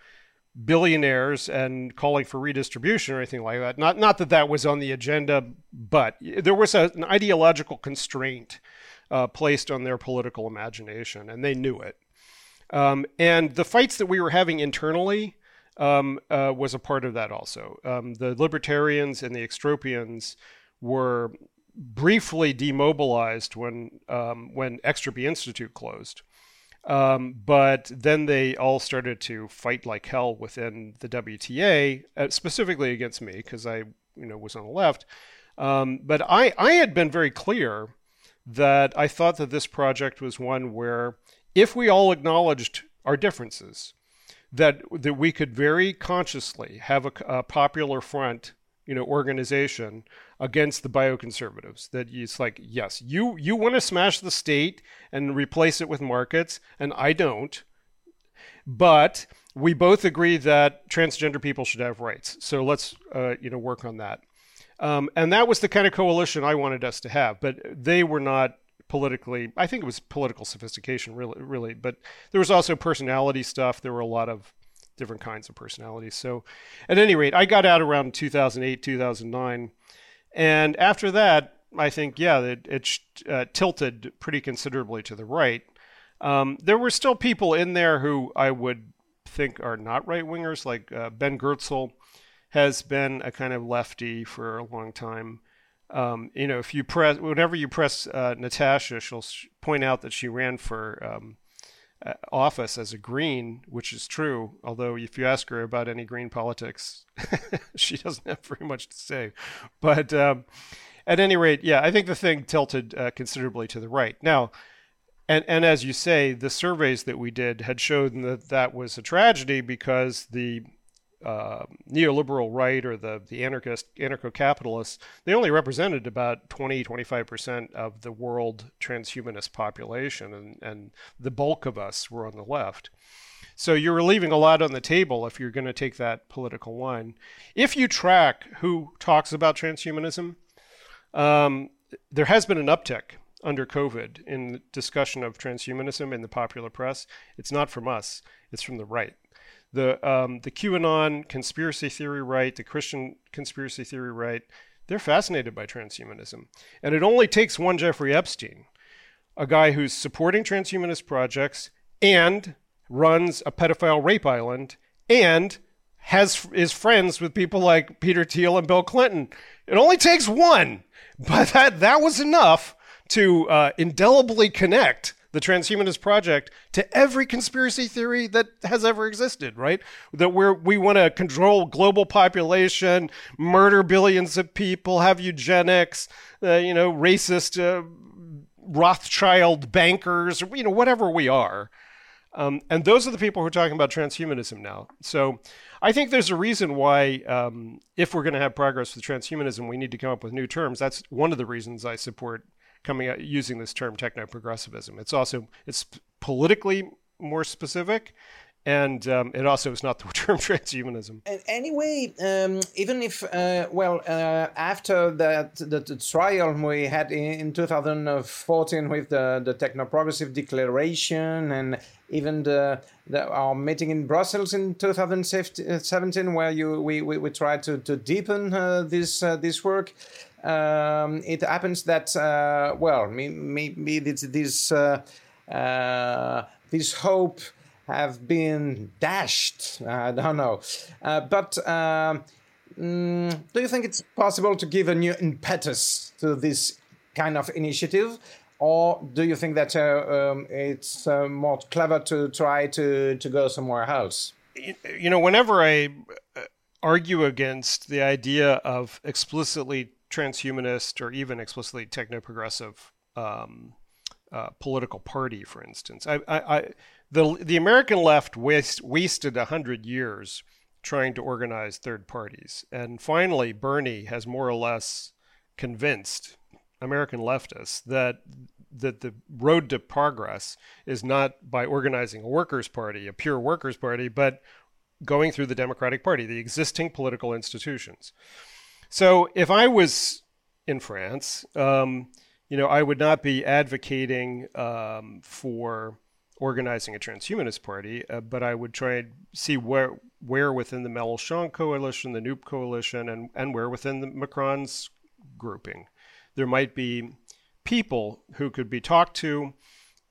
billionaires and calling for redistribution or anything like that. Not not that that was on the agenda, but there was a, an ideological constraint uh, placed on their political imagination, and they knew it. Um, and the fights that we were having internally um, uh, was a part of that also. Um, the libertarians and the extropians were briefly demobilized when um, when Extropy Institute closed. Um, but then they all started to fight like hell within the WTA, uh, specifically against me because I, you know, was on the left. Um, but I, I had been very clear that I thought that this project was one where if we all acknowledged our differences, that that we could very consciously have a, a popular front, you know, organization against the bioconservatives. That it's like, yes, you you want to smash the state and replace it with markets, and I don't. But we both agree that transgender people should have rights. So let's uh, you know work on that. Um, and that was the kind of coalition I wanted us to have. But they were not politically i think it was political sophistication really really but there was also personality stuff. There were a lot of different kinds of personalities. So at any rate i got out around 2008 2009 and after that i think yeah it, it uh, tilted pretty considerably to the right. Um, there were still people in there who i would think are not right wingers like uh, ben goertzel has been a kind of lefty for a long time um, you know, if you press, whenever you press uh, Natasha, she'll sh- point out that she ran for um, uh, office as a Green, which is true. Although, if you ask her about any Green politics, she doesn't have very much to say. But um, at any rate, yeah, I think the thing tilted uh, considerably to the right. Now, and and as you say, the surveys that we did had shown that that was a tragedy because the uh, neoliberal right or the, the anarchist anarcho-capitalists, they only represented about 20, 25% of the world transhumanist population, and, and the bulk of us were on the left. So you're leaving a lot on the table if you're going to take that political line. If you track who talks about transhumanism, um, there has been an uptick under COVID in discussion of transhumanism in the popular press. It's not from us; it's from the right. The um, the QAnon conspiracy theory right, the Christian conspiracy theory right, they're fascinated by transhumanism, and it only takes one Jeffrey Epstein, a guy who's supporting transhumanist projects and runs a pedophile rape island and has is friends with people like Peter Thiel and Bill Clinton. It only takes one, but that that was enough to uh, indelibly connect the transhumanist project to every conspiracy theory that has ever existed, right? That we're, we want to control global population, murder billions of people, have eugenics, uh, you know, racist uh, Rothschild bankers, you know, whatever we are. Um, and those are the people who are talking about transhumanism now. So I think there's a reason why, um, if we're going to have progress with transhumanism, we need to come up with new terms. That's one of the reasons I support coming out using this term techno progressivism. It's also it's politically more specific and um, it also is not the term transhumanism. Anyway, um, even if uh, well, uh, after that the, the, trial we had in, in 2014 with the the techno progressive declaration, and even the, the, our meeting in Brussels in 2017, where you we, we, we tried to to deepen uh, this uh, this work. Um, it happens that uh, well, maybe this this uh, this hope have been dashed. I don't know. Uh, but um, mm, do you think it's possible to give a new impetus to this kind of initiative? Or do you think that uh, um, it's uh, more clever to try to, to go somewhere else? You know, whenever I uh, argue against the idea of explicitly transhumanist or even explicitly techno progressive um, uh, political party, for instance. I, I, I, the the American left waste, wasted hundred years trying to organize third parties, and finally Bernie has more or less convinced American leftists that that the road to progress is not by organizing a workers' party, a pure workers' party, but going through the Democratic Party, the existing political institutions. So if I was in France, um, you know, I would not be advocating um, for organizing a transhumanist party, uh, but I would try and see where where within the Mélenchon coalition, the NUP coalition, and and where within the Macron's grouping, there might be people who could be talked to.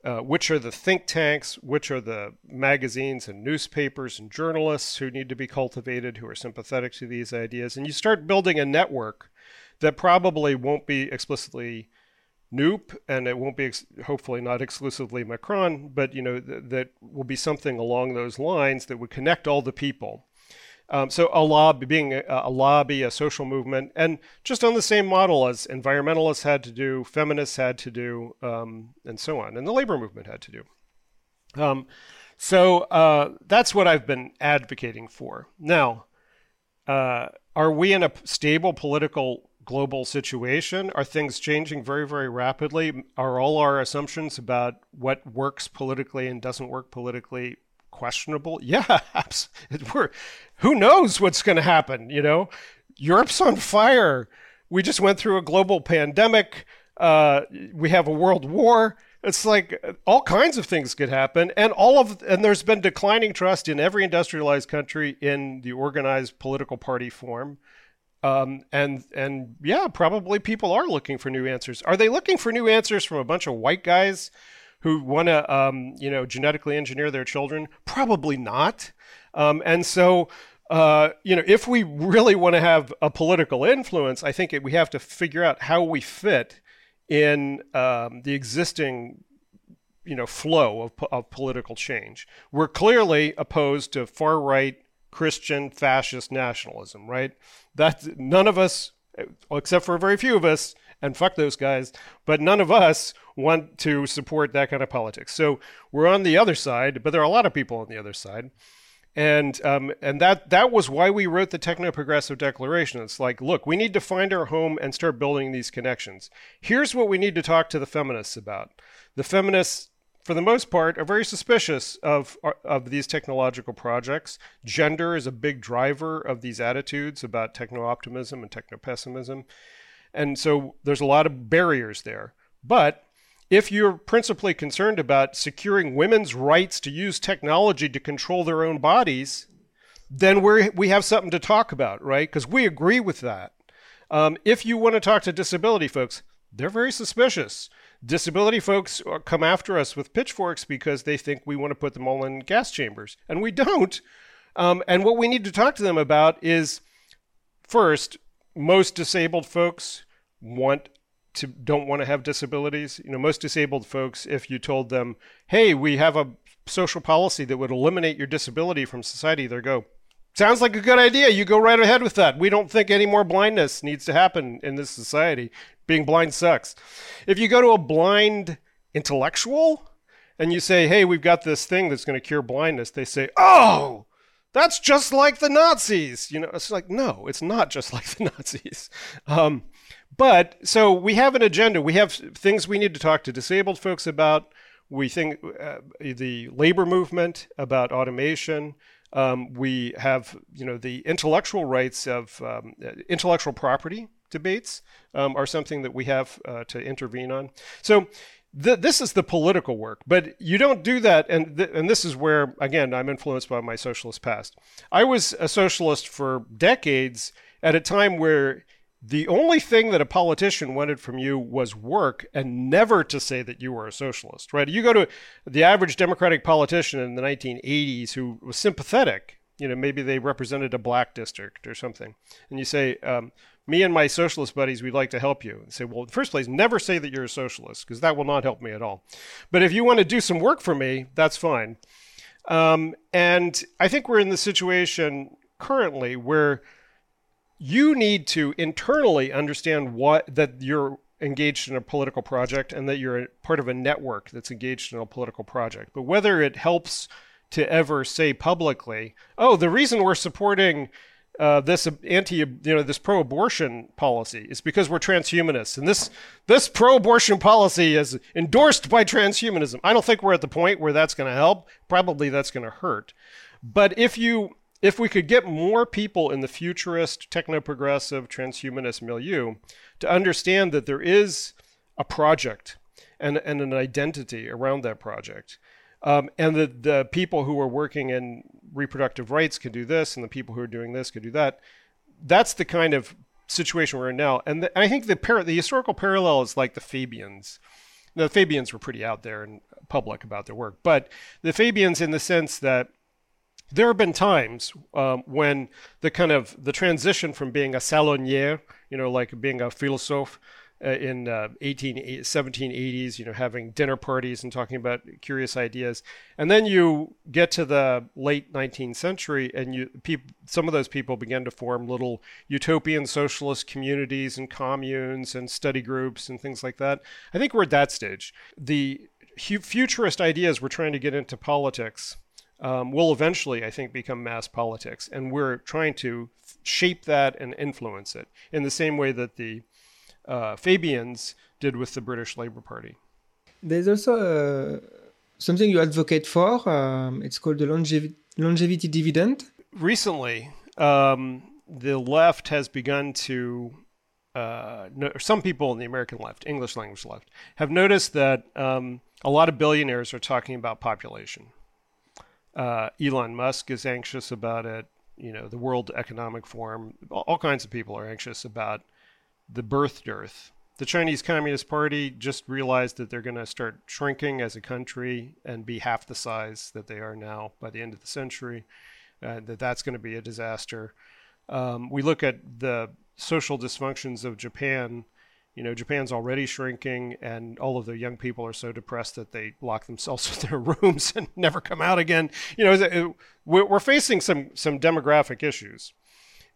Uh, which are the think tanks? Which are the magazines and newspapers and journalists who need to be cultivated, who are sympathetic to these ideas? And you start building a network that probably won't be explicitly Noop, and it won't be ex- hopefully not exclusively Macron, but you know th- that will be something along those lines that would connect all the people. Um, so a lobby, being a, a, lobby, a social movement, and just on the same model as environmentalists had to do, feminists had to do, um, and so on, and the labor movement had to do. Um, so uh, that's what I've been advocating for. Now, uh, are we in a stable political global situation? Are things changing very, very rapidly? Are all our assumptions about what works politically and doesn't work politically questionable? Yeah, we're, who knows what's going to happen? You know, Europe's on fire. We just went through a global pandemic. Uh, we have a world war. It's like all kinds of things could happen, and all of and there's been declining trust in every industrialized country in the organized political party form. Um, and and yeah, probably people are looking for new answers. Are they looking for new answers from a bunch of white guys who want to um, you know genetically engineer their children? Probably not. Um, and so. Uh, you know, if we really want to have a political influence, I think it, we have to figure out how we fit in um, the existing you know flow of, of political change. We're clearly opposed to far right Christian fascist nationalism, right? That none of us, except for a very few of us, and fuck those guys, but none of us want to support that kind of politics. So we're on the other side, but there are a lot of people on the other side. And um, and that that was why we wrote the techno progressive declaration. It's like, look, we need to find our home and start building these connections. Here's what we need to talk to the feminists about. The feminists for the most part, are very suspicious of of these technological projects. Gender is a big driver of these attitudes about techno optimism and techno pessimism, and so there's a lot of barriers there. But if you're principally concerned about securing women's rights to use technology to control their own bodies, then we we have something to talk about, right? Because we agree with that. Um, if you want to talk to disability folks, they're very suspicious. Disability folks come after us with pitchforks because they think we want to put them all in gas chambers, and we don't. Um, and what we need to talk to them about is first, most disabled folks want to don't want to have disabilities. You know, most disabled folks, if you told them, "Hey, we have a social policy that would eliminate your disability from society," they go, "Sounds like a good idea. You go right ahead with that. We don't think any more blindness needs to happen in this society. Being blind sucks." If you go to a blind intellectual and you say, "Hey, we've got this thing that's going to cure blindness," they say, "Oh." That's just like the Nazis. You know, it's like, no, it's not just like the Nazis. Um, but so we have an agenda. We have things we need to talk to disabled folks about. We think uh, the labor movement about automation. Um, we have, you know, the intellectual rights of um, intellectual property debates um, are something that we have uh, to intervene on. So th- this is the political work, but you don't do that. And th- and this is where again I'm influenced by my socialist past. I was a socialist for decades at a time where the only thing that a politician wanted from you was work and never to say that you were a socialist, right? You go to the average Democratic politician in the 1980s who was sympathetic, you know, maybe they represented a black district or something, and you say, um, me and my socialist buddies, we'd like to help you. And say, well, in the first place, never say that you're a socialist because that will not help me at all. But if you want to do some work for me, that's fine. Um, and I think we're in the situation currently where you need to internally understand what that you're engaged in a political project and that you're part of a network that's engaged in a political project. But whether it helps to ever say publicly, "Oh, the reason we're supporting uh, this anti, you know, this pro-abortion policy is because we're transhumanists, and this this pro-abortion policy is endorsed by transhumanism." I don't think we're at the point where that's going to help. Probably that's going to hurt. But if you if we could get more people in the futurist, techno progressive, transhumanist milieu to understand that there is a project and, and an identity around that project, um, and that the people who are working in reproductive rights can do this, and the people who are doing this can do that, that's the kind of situation we're in now. And, the, and I think the, par- the historical parallel is like the Fabians. Now, the Fabians were pretty out there and public about their work, but the Fabians, in the sense that there have been times um, when the kind of the transition from being a salonier, you know, like being a philosophe in uh, 18, 1780s, you know, having dinner parties and talking about curious ideas, and then you get to the late 19th century, and you people, some of those people begin to form little utopian socialist communities and communes and study groups and things like that. I think we're at that stage. The futurist ideas we're trying to get into politics um, will eventually, I think, become mass politics. And we're trying to shape that and influence it in the same way that the uh, Fabians did with the British Labour Party. There's also uh, something you advocate for. Um, it's called the longev- longevity dividend. Recently, um, the left has begun to uh, no, some people in the American left, English language left, have noticed that um, a lot of billionaires are talking about population. Uh, Elon Musk is anxious about it. You know, the World Economic Forum, all, all kinds of people are anxious about the birth dearth. The Chinese Communist Party just realized that they're going to start shrinking as a country and be half the size that they are now by the end of the century. Uh, that that's going to be a disaster. Um, we look at the social dysfunctions of Japan you know, Japan's already shrinking, and all of the young people are so depressed that they lock themselves in their rooms and never come out again. You know, we're facing some some demographic issues,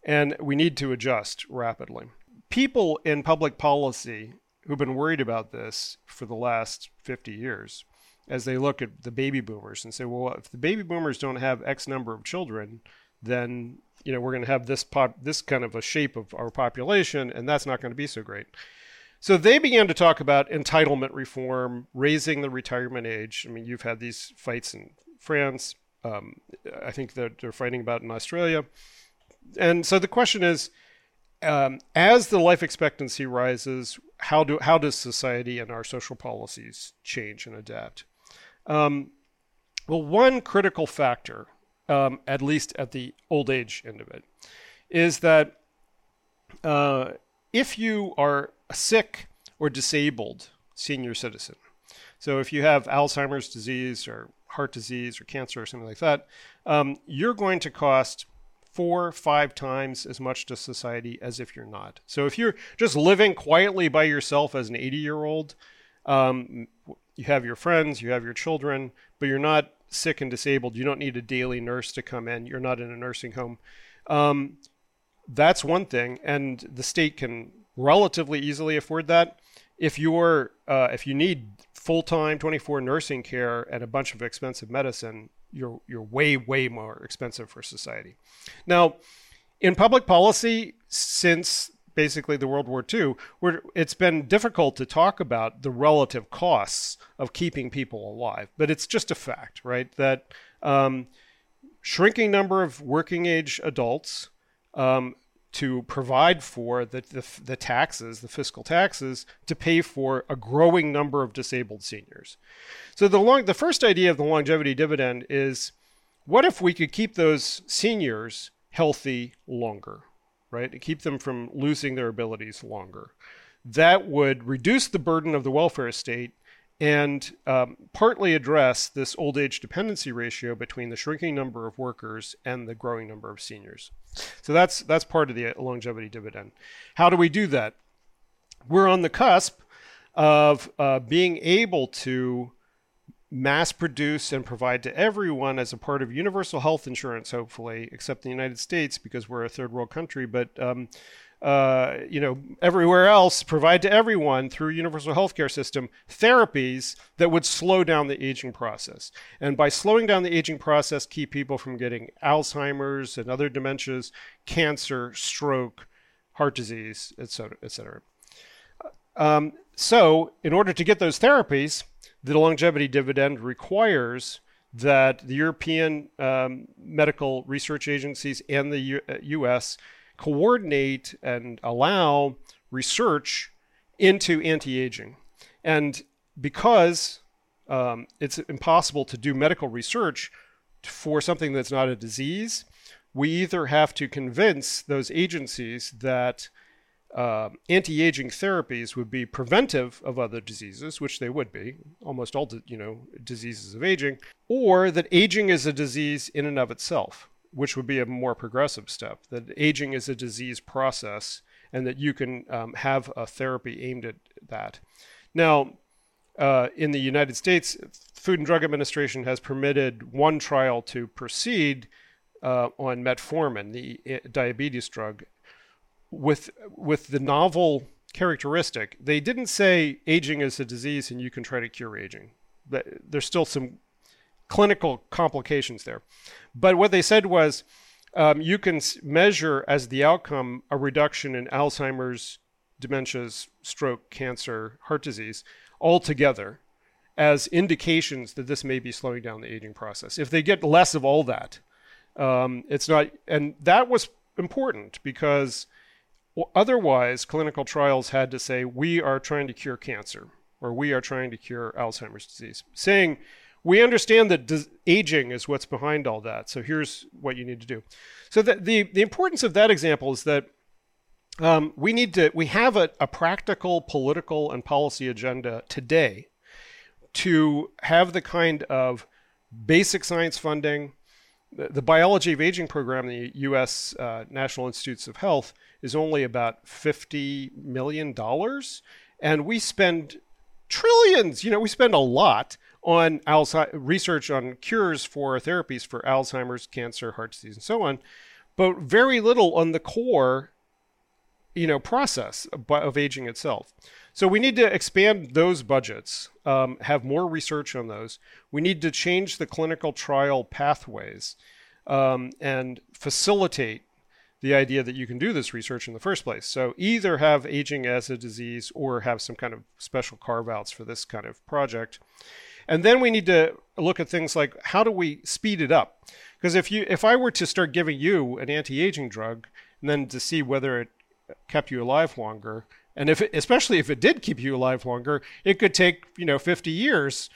and we need to adjust rapidly. People in public policy who've been worried about this for the last 50 years as they look at the baby boomers and say, well, if the baby boomers don't have X number of children, then you know we're going to have this pop this kind of a shape of our population, and that's not going to be so great. So they began to talk about entitlement reform, raising the retirement age. I mean, you've had these fights in France. Um, I think that they're fighting about in Australia. And so the question is, um, as the life expectancy rises, how do how does society and our social policies change and adapt? Um, well, one critical factor, um, at least at the old age end of it, is that uh, if you are a sick or disabled senior citizen, so if you have Alzheimer's disease or heart disease or cancer or something like that, um, you're going to cost four, five times as much to society as if you're not. So if you're just living quietly by yourself as an 80 year old, um, you have your friends, you have your children, but you're not sick and disabled. You don't need a daily nurse to come in. You're not in a nursing home. Um, that's one thing, and the state can relatively easily afford that. If you're uh, if you need full time 24 nursing care and a bunch of expensive medicine, you're you're way way more expensive for society. Now, in public policy, since basically the World War II, where it's been difficult to talk about the relative costs of keeping people alive. But it's just a fact, right? That um, shrinking number of working age adults um, to provide for the, the, the, taxes, the fiscal taxes, to pay for a growing number of disabled seniors. So the long, the first idea of the longevity dividend is, what if we could keep those seniors healthy longer? right? To keep them from losing their abilities longer. That would reduce the burden of the welfare state and um, partly address this old age dependency ratio between the shrinking number of workers and the growing number of seniors. So that's that's part of the longevity dividend. How do we do that? We're on the cusp of uh, being able to mass produce and provide to everyone as a part of universal health insurance, hopefully, except the United States because we're a third world country. But um, uh, you know, everywhere else, provide to everyone through universal healthcare system therapies that would slow down the aging process. And by slowing down the aging process, keep people from getting Alzheimer's and other dementias, cancer, stroke, heart disease, et cetera, et cetera. Um, so, in order to get those therapies, the longevity dividend requires that the European um, medical research agencies and the U- US uh, coordinate and allow research into anti aging. And because um, it's impossible to do medical research for something that's not a disease, we either have to convince those agencies that uh, anti-aging therapies would be preventive of other diseases, which they would be, almost all you know diseases of aging, or that aging is a disease in and of itself, which would be a more progressive step. That aging is a disease process, and that you can um, have a therapy aimed at that. Now, uh, in the United States, Food and Drug Administration has permitted one trial to proceed uh, on metformin, the uh, diabetes drug, with with the novel characteristic, they didn't say aging is a disease and you can try to cure aging. But there's still some clinical complications there. But what they said was um, you can measure as the outcome a reduction in Alzheimer's, dementias, stroke, cancer, heart disease altogether as indications that this may be slowing down the aging process. If they get less of all that, um, it's not, and that was important because otherwise, clinical trials had to say, we are trying to cure cancer or we are trying to cure Alzheimer's disease, saying, we understand that aging is what's behind all that. So here's what you need to do. So the, the, the importance of that example is that um, we need to, we have a, a practical political and policy agenda today to have the kind of basic science funding, the, the biology of aging program, the U.S. Uh, National Institutes of Health, is only about $50 million. And we spend trillions, you know, we spend a lot on Alzheimer's, research on cures for therapies for Alzheimer's, cancer, heart disease, and so on, but very little on the core you know process of aging itself. So we need to expand those budgets, um, have more research on those. We need to change the clinical trial pathways um, and facilitate the idea that you can do this research in the first place. So either have aging as a disease or have some kind of special carve outs for this kind of project. And then we need to look at things like how do we speed it up? Because if you if I were to start giving you an anti-aging drug and then to see whether it kept you alive longer, and if it, especially if it did keep you alive longer, it could take, you know, 50 years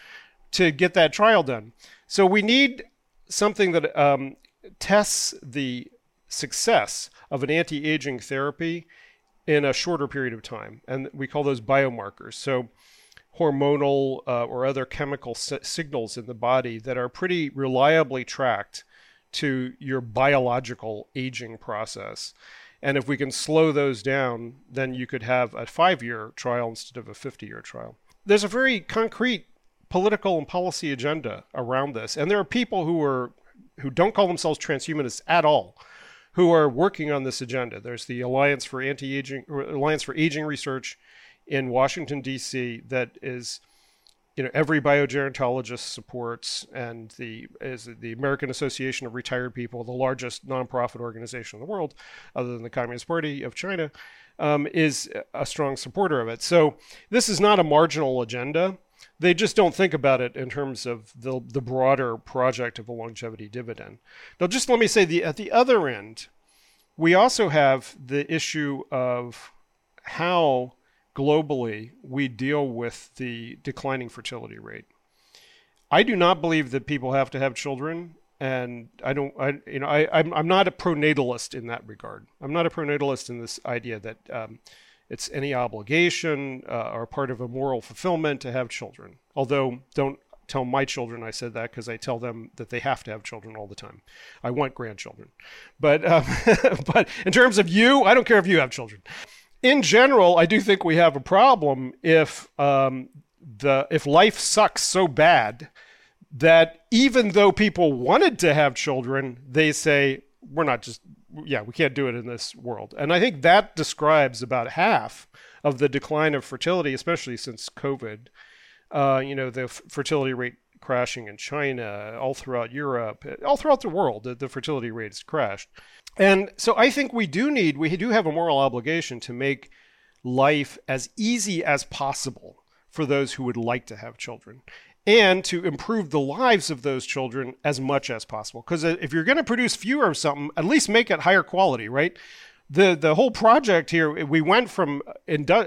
to get that trial done. So we need something that um, tests the success of an anti-aging therapy in a shorter period of time, and we call those biomarkers. So hormonal uh, or other chemical si- signals in the body that are pretty reliably tracked to your biological aging process. And if we can slow those down, then you could have a five year trial instead of a 50 year trial. There's a very concrete political and policy agenda around this. And there are people who are who don't call themselves transhumanists at all who are working on this agenda. There's the Alliance for Anti-Aging Alliance for Aging Research in Washington D.C. that is you know every biogerontologist supports and the is the American Association of Retired People, the largest nonprofit organization in the world, other than the Communist Party of China, um, is a strong supporter of it. So this is not a marginal agenda. They just don't think about it in terms of the the broader project of a longevity dividend. Now, just let me say the at the other end, we also have the issue of how globally we deal with the declining fertility rate. I do not believe that people have to have children, and I don't. I you know I I'm, I'm not a pronatalist in that regard. I'm not a pronatalist in this idea that um, it's any obligation uh, or part of a moral fulfillment to have children. Although don't tell my children I said that because I tell them that they have to have children all the time. I want grandchildren, but um, but in terms of you, I don't care if you have children in general, I do think we have a problem if um, the if life sucks so bad that even though people wanted to have children, they say we're not just yeah we can't do it in this world. And I think that describes about half of the decline of fertility, especially since COVID. Uh, you know the f- fertility rate crashing in China, all throughout Europe, all throughout the world, the, the fertility rate has crashed. And so I think we do need, we do have a moral obligation to make life as easy as possible for those who would like to have children and to improve the lives of those children as much as possible. Because if you're going to produce fewer of something, at least make it higher quality, right? The the whole project here we went from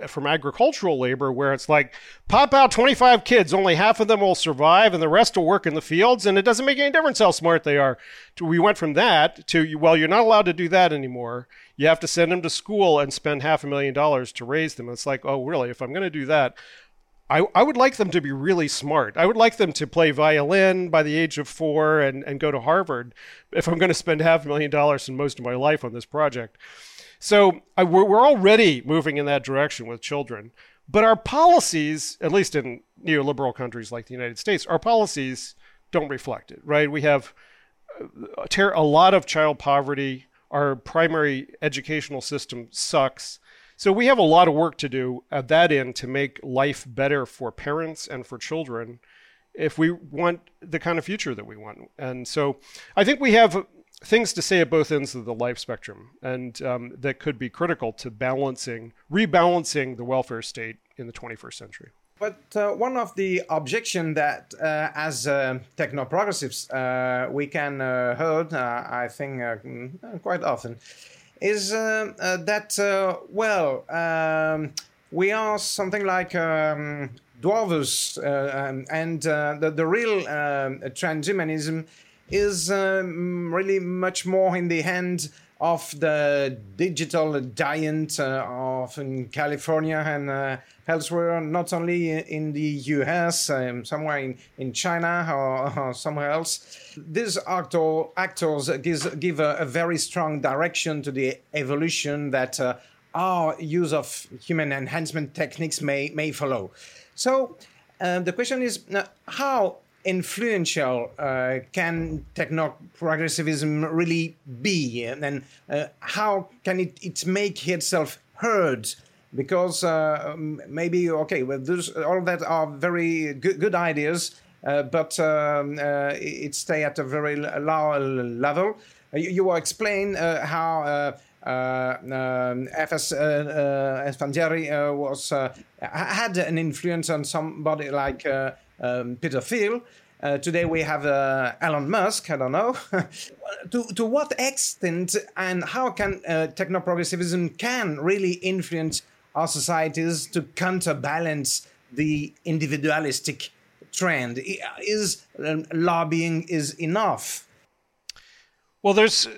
from agricultural labor where it's like pop out 25 kids only half of them will survive and the rest will work in the fields and it doesn't make any difference how smart they are we went from that to well you're not allowed to do that anymore you have to send them to school and spend half a million dollars to raise them it's like oh really if i'm going to do that I, I would like them to be really smart. I would like them to play violin by the age of four and, and go to Harvard if I'm going to spend half a million dollars in most of my life on this project. So I, we're, we're already moving in that direction with children. But our policies, at least in neoliberal countries like the United States, our policies don't reflect it, right? We have uh, a lot of child poverty. Our primary educational system sucks. So we have a lot of work to do at that end to make life better for parents and for children if we want the kind of future that we want. And so I think we have things to say at both ends of the life spectrum, and um, that could be critical to balancing, rebalancing the welfare state in the 21st century. But uh, one of the objections that, uh, as uh, techno progressives, uh, we can uh, heard, uh, I think, mm, quite often, is that well, um, we are something like um, dwarves, um, and the, the real um, transhumanism is um, really much more in the hands of the digital giant uh, of in California and uh, elsewhere, not only in the US, um, somewhere in, in China or, or somewhere else. These actor, actors gives, give a, a, very strong direction to the evolution that uh, our use of human enhancement techniques may, may follow. So uh, the question is uh, how influential uh, can techno progressivism really be? And uh, how can it, it make itself heard? Because uh, maybe okay well those all that are very good, good ideas uh, but um, uh, it stay at a very low level. You, you will explain uh, how uh, uh, um, FM Esfandiary was had an influence on somebody like um, Peter Thiel uh, today we have uh, Elon Musk. I don't know to to what extent and how can uh, techno progressivism can really influence our societies to counterbalance the individualistic trend. Is um, lobbying is enough? Well, there's uh,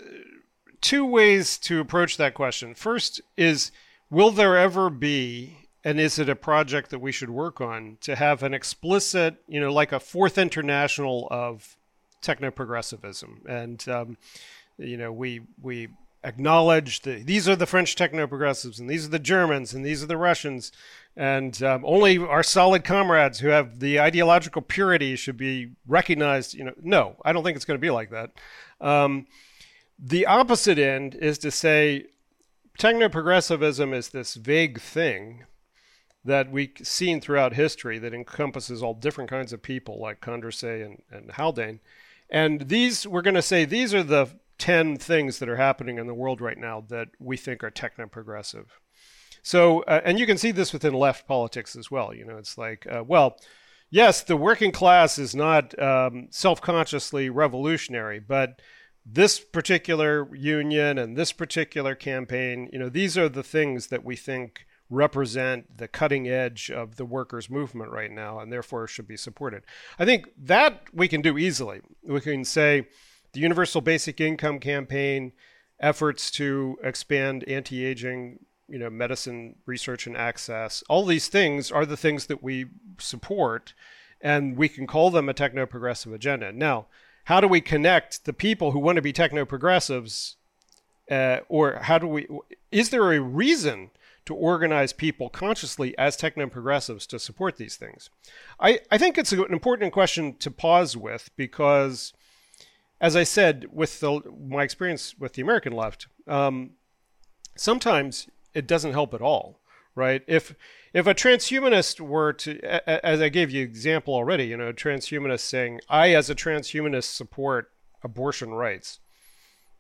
two ways to approach that question. First is will there ever be and is it a project that we should work on to have an explicit, you know, like a fourth international of techno progressivism? And, um, you know, we, we acknowledge that these are the French techno progressives, and these are the Germans, and these are the Russians. And um, only our solid comrades who have the ideological purity should be recognized. You know, no, I don't think it's going to be like that. Um, the opposite end is to say techno progressivism is this vague thing that we've seen throughout history that encompasses all different kinds of people like Condorcet and, and Haldane. And these, we're going to say, these are the 10 things that are happening in the world right now that we think are techno progressive. So, uh, and you can see this within left politics as well. You know, it's like, uh, well, yes, the working class is not um, self consciously revolutionary, but this particular union and this particular campaign, you know, these are the things that we think represent the cutting edge of the workers' movement right now and therefore should be supported. I think that we can do easily. We can say the Universal Basic Income campaign, efforts to expand anti aging you know medicine research and access all these things are the things that we support and we can call them a techno progressive agenda now how do we connect the people who want to be techno progressives uh, or how do we is there a reason to organize people consciously as techno progressives to support these things? I, I think it's an important question to pause with because, as I said, with the, my experience with the American left, um, sometimes it doesn't help at all, right? If if a transhumanist were to, as I gave you example already, you know, transhumanist saying, "I, as a transhumanist, support abortion rights,"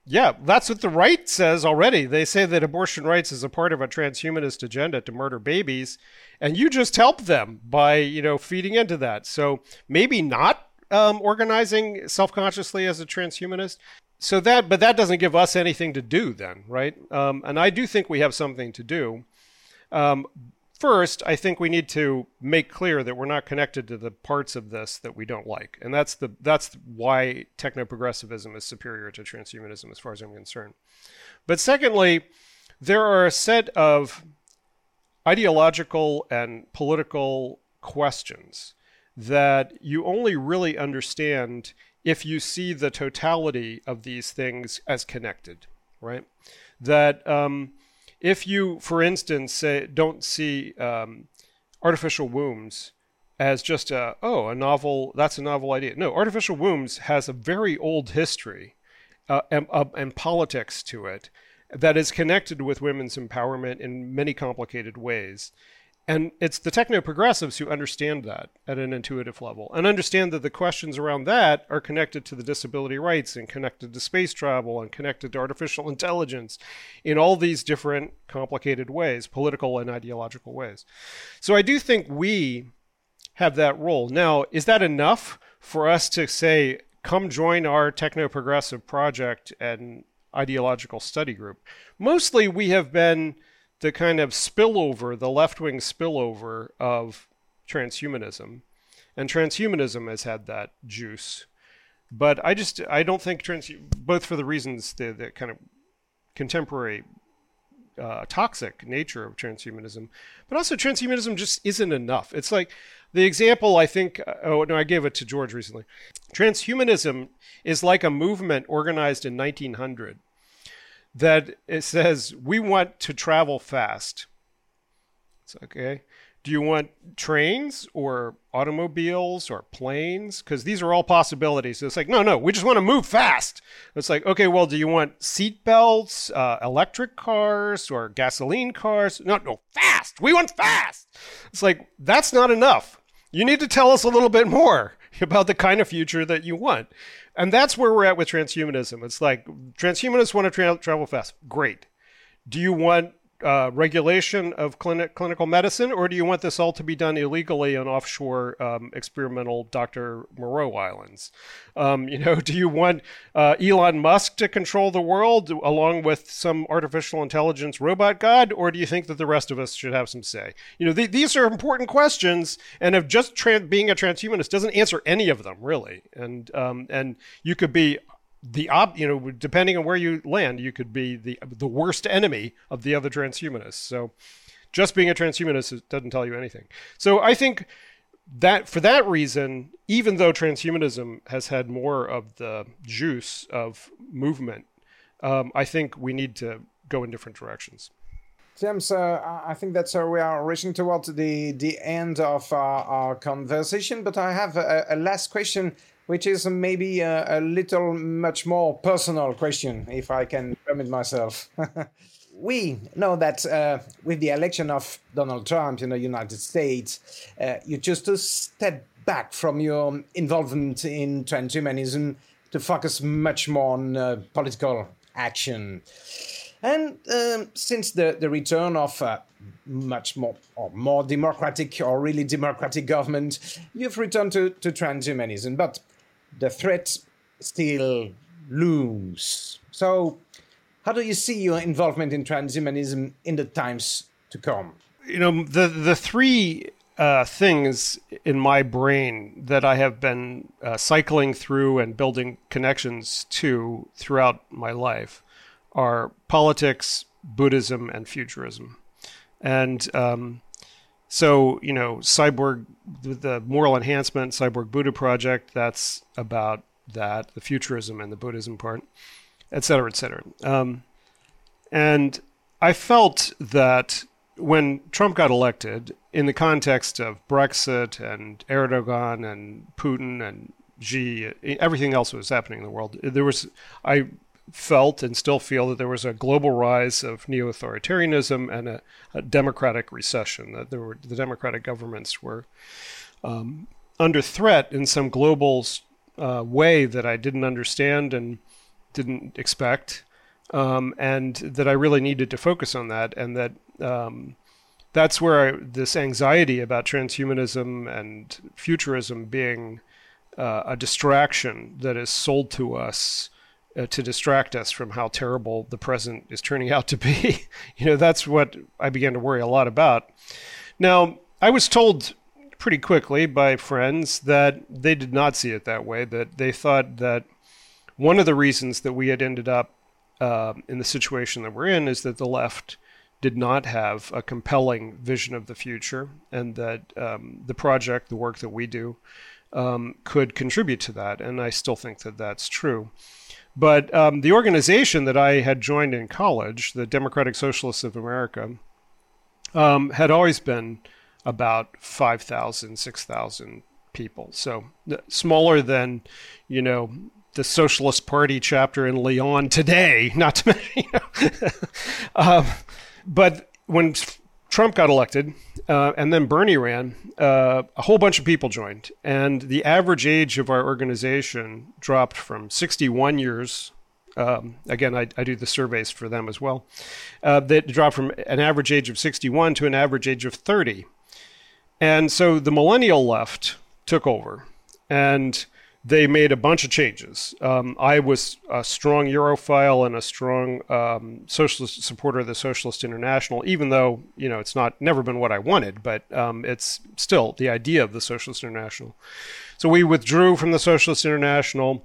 Yeah, that's what the right says already. They say that abortion rights is a part of a transhumanist agenda to murder babies, and you just help them by you know feeding into that. So maybe not um, organizing self-consciously as a transhumanist. So that, but that doesn't give us anything to do then, right? Um, and I do think we have something to do. Um, First, I think we need to make clear that we're not connected to the parts of this that we don't like, and that's the that's why techno progressivism is superior to transhumanism, as far as I'm concerned. But secondly, there are a set of ideological and political questions that you only really understand if you see the totality of these things as connected, right? That um, if you, for instance, say don't see um, artificial wombs as just a oh a novel that's a novel idea. No, artificial wombs has a very old history uh, and, uh, and politics to it that is connected with women's empowerment in many complicated ways. And it's the techno progressives who understand that at an intuitive level and understand that the questions around that are connected to the disability rights and connected to space travel and connected to artificial intelligence in all these different complicated ways, political and ideological ways. So I do think we have that role. Now, is that enough for us to say, come join our techno progressive project and ideological study group? Mostly we have been the kind of spillover, the left wing spillover of transhumanism. And transhumanism has had that juice. But I just, I don't think trans, both for the reasons the, the kind of contemporary uh, toxic nature of transhumanism, but also transhumanism just isn't enough. It's like the example I think, uh, oh no, I gave it to George recently. Transhumanism is like a movement organized in 1900 that it says we want to travel fast. It's okay. Do you want trains or automobiles or planes? Because these are all possibilities. So It's like, no, no, we just want to move fast. It's like, okay, well, do you want seat belts, uh, electric cars, or gasoline cars? No, no, fast. We want fast. It's like, that's not enough. You need to tell us a little bit more about the kind of future that you want. And that's where we're at with transhumanism. It's like transhumanists want to tra- travel fast. Great. Do you want uh, regulation of clinic, clinical medicine, or do you want this all to be done illegally on offshore um, experimental Dr. Moreau Islands? Um, you know, do you want uh, Elon Musk to control the world along with some artificial intelligence robot god, or do you think that the rest of us should have some say? You know, th- these are important questions, and if just being a transhumanist doesn't answer any of them, really, and um, and you could be the op, you know, depending on where you land, you could be the the worst enemy of the other transhumanists. So, just being a transhumanist doesn't tell you anything. So, I think that for that reason, even though transhumanism has had more of the juice of movement, um, I think we need to go in different directions. James, uh, I think that's uh, we are reaching towards the the end of our, our conversation. But I have a, a last question which is maybe a, a, little much more personal question, if I can permit myself. we know that uh, with the election of Donald Trump in the United States, uh, you chose to step back from your involvement in transhumanism to focus much more on uh, political action. And um, since the, the return of uh, much more or more democratic or really democratic government, you've returned to, to transhumanism. But the threat still looms. So, how do you see your involvement in transhumanism in the times to come? You know, the the three uh, things in my brain that I have been uh, cycling through and building connections to throughout my life are politics, Buddhism, and futurism. And um, so, you know, Cyborg, the moral enhancement, Cyborg Buddha project, that's about that, the futurism and the Buddhism part, et cetera, et cetera. Um, and I felt that when Trump got elected, in the context of Brexit and Erdogan and Putin and Xi, everything else that was happening in the world, there was, I felt and still feel that there was a global rise of neo authoritarianism and a, a, democratic recession, that there were, the democratic governments were um, under threat in some global uh, way that I didn't understand and didn't expect, um, and that I really needed to focus on that, and that. Um, that's where I, this anxiety about transhumanism and futurism being uh, a distraction that is sold to us uh, to distract us from how terrible the present is turning out to be. you know, that's what I began to worry a lot about. Now, I was told pretty quickly by friends that they did not see it that way, that they thought that one of the reasons that we had ended up uh, in the situation that we're in is that the left did not have a compelling vision of the future, and that um, the project, the work that we do, um, could contribute to that. And I still think that that's true. But um, the organization that I had joined in college, the Democratic Socialists of America, um, had always been about 5,000, 6,000 people. So smaller than, you know, the Socialist Party chapter in Lyon today, not to mention, you know. um, but when Trump got elected, uh, and then Bernie ran, uh, a whole bunch of people joined. And the average age of our organization dropped from 61 years. Um, again, I, I, do the surveys for them as well. Uh, that dropped from an average age of 61 to an average age of 30. And so the millennial left took over. And they made a bunch of changes. Um, I was a strong Europhile and a strong um, socialist supporter of the Socialist International, even though you know it's not never been what I wanted, but um, it's still the idea of the Socialist International. So we withdrew from the Socialist International.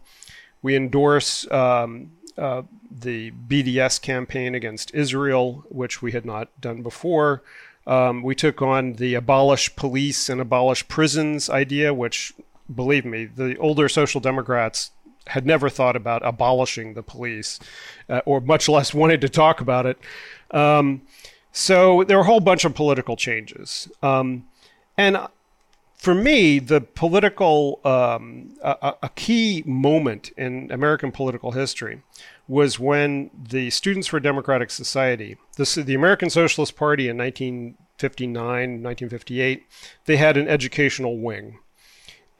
We endorse um, uh, the BDS campaign against Israel, which we had not done before. Um, we took on the abolish police and abolish prisons idea, which believe me, the older social democrats had never thought about abolishing the police, uh, or much less wanted to talk about it. Um, so there were a whole bunch of political changes. Um, And for me, the political, um, a, a, key moment in American political history was when the Students for Democratic Society, the, the American Socialist Party in 1959, 1958, they had an educational wing.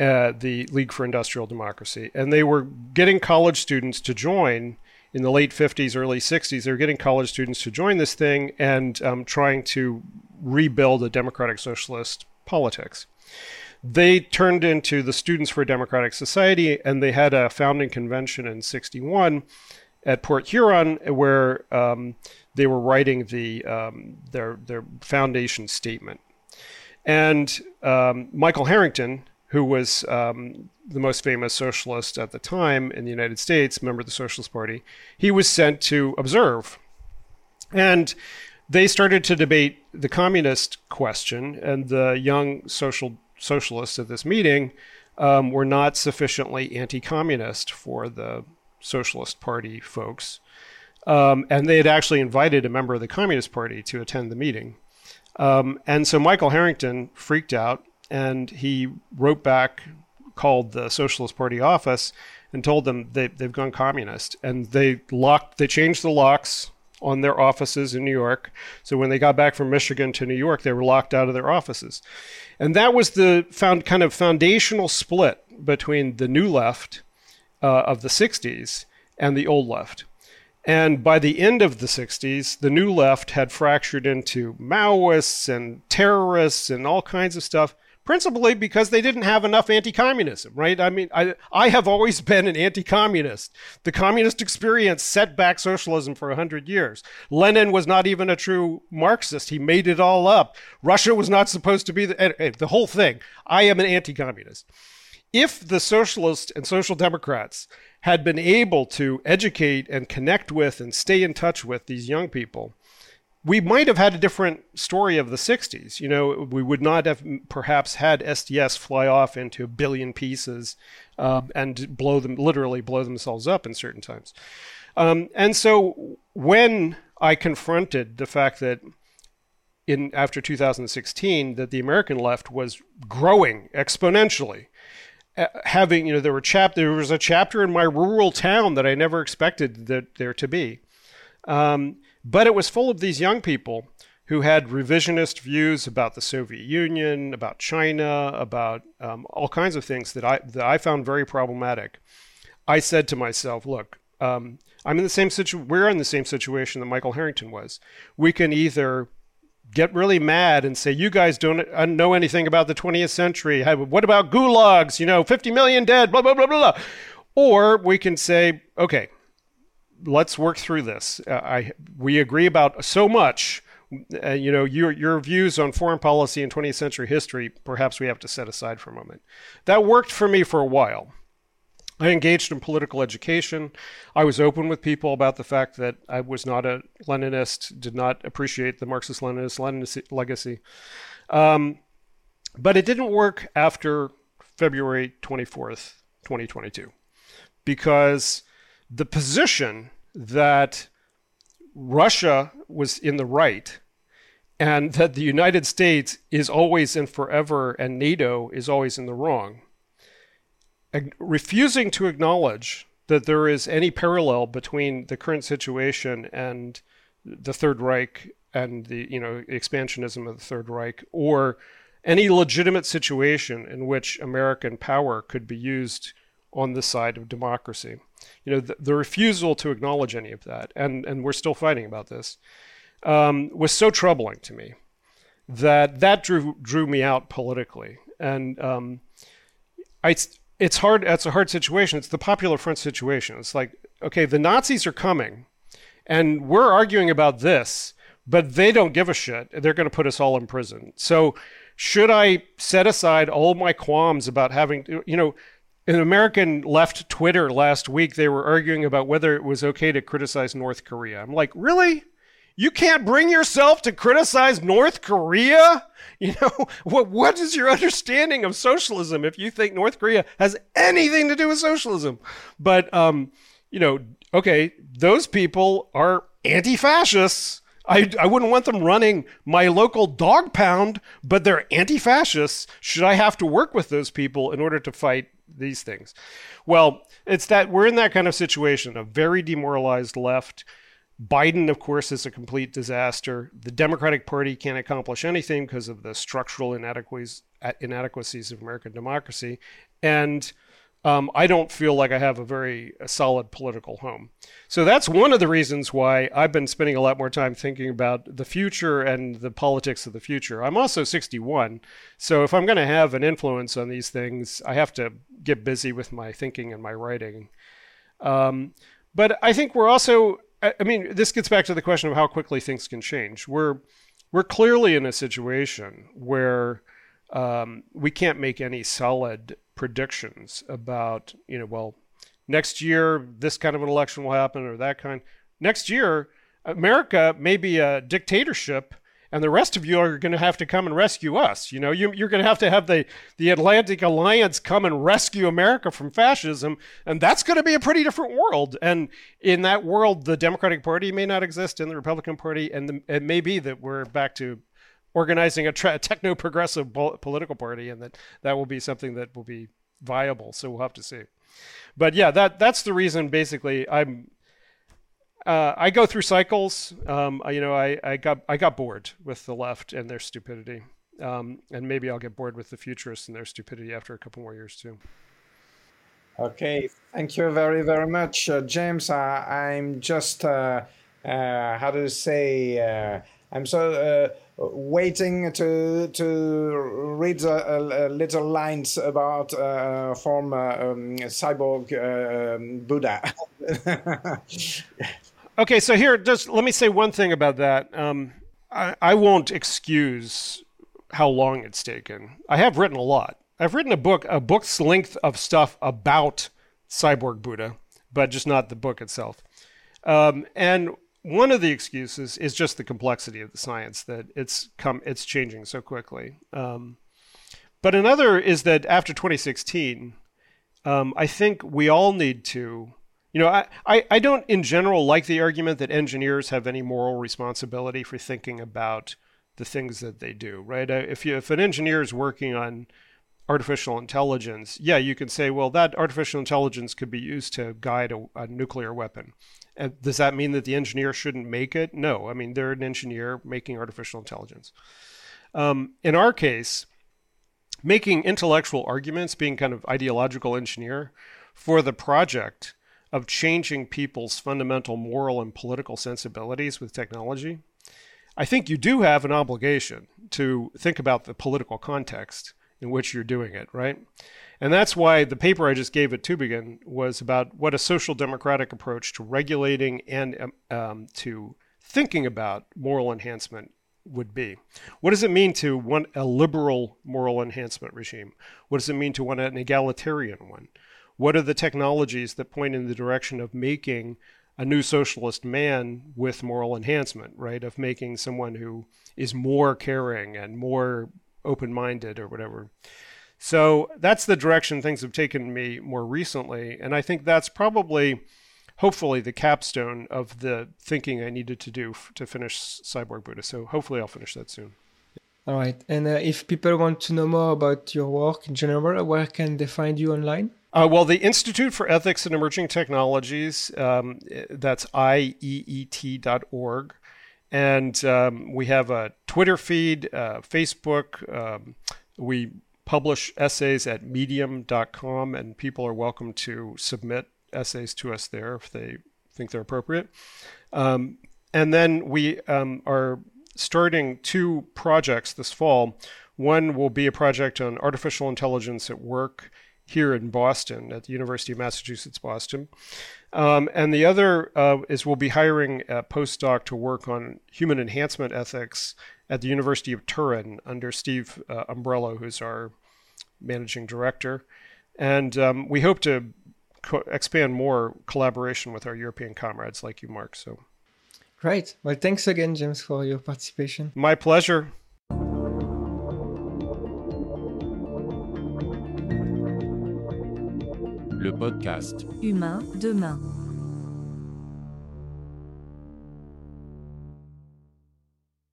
Uh, the League for Industrial Democracy, and they were getting college students to join in the late 50s, early 60s. They were getting college students to join this thing and um, trying to rebuild a democratic socialist politics they turned into the Students for Democratic Society, and they had a founding convention in '61 at Port Huron, where um, they were writing the um, their their foundation statement. And um, Michael Harrington, who was um, the most famous socialist at the time in the United States, member of the Socialist Party, he was sent to observe. And they started to debate the communist question, and the young social socialists at this meeting um, were not sufficiently anti-communist for the Socialist Party folks, um, and they had actually invited a member of the Communist Party to attend the meeting. Um, and so Michael Harrington freaked out, and he wrote back, called the Socialist Party office, and told them they, they've gone communist, and they locked, they changed the locks on their offices in New York. So when they got back from Michigan to New York, they were locked out of their offices. And that was the found kind of foundational split between the new left uh, of the 60s and the old left. And by the end of the 60s, the new left had fractured into Maoists and terrorists and all kinds of stuff principally because they didn't have enough anti-communism, right? I mean, I I have always been an anti-communist. The communist experience set back socialism for 100 years. Lenin was not even a true Marxist. He made it all up. Russia was not supposed to be the the whole thing. I am an anti-communist. If the socialists and social democrats had been able to educate and connect with and stay in touch with these young people, we might have had a different story of the 60s. You know, we would not have perhaps had SDS fly off into a billion pieces um, and blow them, literally blow themselves up in certain times. Um, and so when I confronted the fact that in after 2016 that the American left was growing exponentially, uh, having you know there were chap there was a chapter in my rural town that I never expected that there to be. Um, but it was full of these young people who had revisionist views about the Soviet Union, about China, about um, all kinds of things that I that I found very problematic. I said to myself, "Look, um, I'm in the same situ- We're in the same situation that Michael Harrington was. We can either get really mad and say, "You guys don't uh, know anything about the 20th century. What about gulags? You know, 50 million dead. Blah blah blah blah." blah. Or we can say, "Okay, let's work through this. Uh, I we agree about so much. Uh, you know, your your views on foreign policy and 20th century history, perhaps we have to set aside for a moment. That worked for me for a while. I engaged in political education. I was open with people about the fact that I was not a Leninist, did not appreciate the Marxist Leninist Leninist legacy. Um, but it didn't work after February 24th, 2022, because the position that Russia was in the right and that the United States is always and forever and NATO is always in the wrong. Refusing to acknowledge that there is any parallel between the current situation and the Third Reich and the you know expansionism of the Third Reich, or any legitimate situation in which American power could be used on the side of democracy you know, the, the, refusal to acknowledge any of that, and, and we're still fighting about this, um, was so troubling to me that that drew drew me out politically. And um, I, it's hard. It's a hard situation. It's the Popular Front situation. It's like, okay, the Nazis are coming, and we're arguing about this, but they don't give a shit. They're going to put us all in prison. So should I set aside all my qualms about having, you know, in American left Twitter last week, they were arguing about whether it was okay to criticize North Korea. I'm like, really? You can't bring yourself to criticize North Korea? You know, what what is your understanding of socialism if you think North Korea has anything to do with socialism? But um, you know, okay, those people are anti-fascists. I, I wouldn't want them running my local dog pound, but they're anti fascists. Should I have to work with those people in order to fight these things? Well, it's that we're in that kind of situation a very demoralized left. Biden, of course, is a complete disaster. The Democratic Party can't accomplish anything because of the structural inadequacies, inadequacies of American democracy. And um, I don't feel like I have a very solid political home. So that's one of the reasons why I've been spending a lot more time thinking about the future and the politics of the future. I'm also 61, so if I'm going to have an influence on these things, I have to get busy with my thinking and my writing. Um, but I think we're also, I mean, this gets back to the question of how quickly things can change. We're we're clearly in a situation where um, we can't make any solid predictions about, you know, well, next year this kind of an election will happen or that kind. Next year, America may be a dictatorship and the rest of you are going to have to come and rescue us. You know, you, are going to have to have the, the Atlantic Alliance come and rescue America from fascism, and that's going to be a pretty different world. And in that world, the Democratic Party may not exist, and the Republican Party, and the, it may be that we're back to organizing a tra- techno progressive political party, and that that will be something that will be viable. So we'll have to see. But yeah, that that's the reason. Basically, I'm. Uh, I go through cycles. Um, you know, I, I got I got bored with the left and their stupidity, um, and maybe I'll get bored with the futurists and their stupidity after a couple more years too. Okay, thank you very very much, uh, James. Uh, I'm just uh, uh, how to say uh, I'm so waiting to to read a, a little lines about uh, uh, um, cyborg uh, Buddha. okay, so here, just let me say one thing about that. Um, I, I won't excuse how long it's taken. I have written a lot. I've written a book, a book's length of stuff about cyborg Buddha, but just not the book itself. Um, and one of the excuses is just the complexity of the science that it's come it's changing so quickly. Um, but another is that after 2016, um, I think we all need to. You know, I, I, I don't in general like the argument that engineers have any moral responsibility for thinking about the things that they do, right? Uh, if you if an engineer is working on artificial intelligence, yeah, you can say, well, that artificial intelligence could be used to guide a, a nuclear weapon. Uh, does that mean that the engineer shouldn't make it? No. I mean, they're an engineer making artificial intelligence. Um, in our case, making intellectual arguments, being kind of ideological engineer for the project of changing people's fundamental moral and political sensibilities with technology, I think you do have an obligation to think about the political context in which you're doing it, right? And that's why the paper I just gave at Tübingen was about what a social democratic approach to regulating and um, um, to thinking about moral enhancement would be. What does it mean to want a liberal moral enhancement regime? What does it mean to want an egalitarian one? What are the technologies that point in the direction of making a new socialist man with moral enhancement, right? Of making someone who is more caring and more open minded or whatever. So that's the direction things have taken me more recently. And I think that's probably, hopefully, the capstone of the thinking I needed to do f- to finish Cyborg Buddha. So hopefully, I'll finish that soon. All right. And uh, if people want to know more about your work in general, where can they find you online? Uh, well, the Institute for Ethics and Emerging Technologies, um, that's IEET.org. And um, we have a Twitter feed, uh, Facebook. Um, we publish essays at medium.com, and people are welcome to submit essays to us there if they think they're appropriate. Um, and then we um, are starting two projects this fall. One will be a project on artificial intelligence at work here in Boston at the University of Massachusetts Boston. Um, and the other uh, is we'll be hiring a postdoc to work on human enhancement ethics at the University of Turin under Steve uh, Umbrello, who's our managing director. And um, we hope to co- expand more collaboration with our European comrades like you, Mark. So, great. Well, thanks again, James, for your participation. My pleasure. Le podcast Humain demain.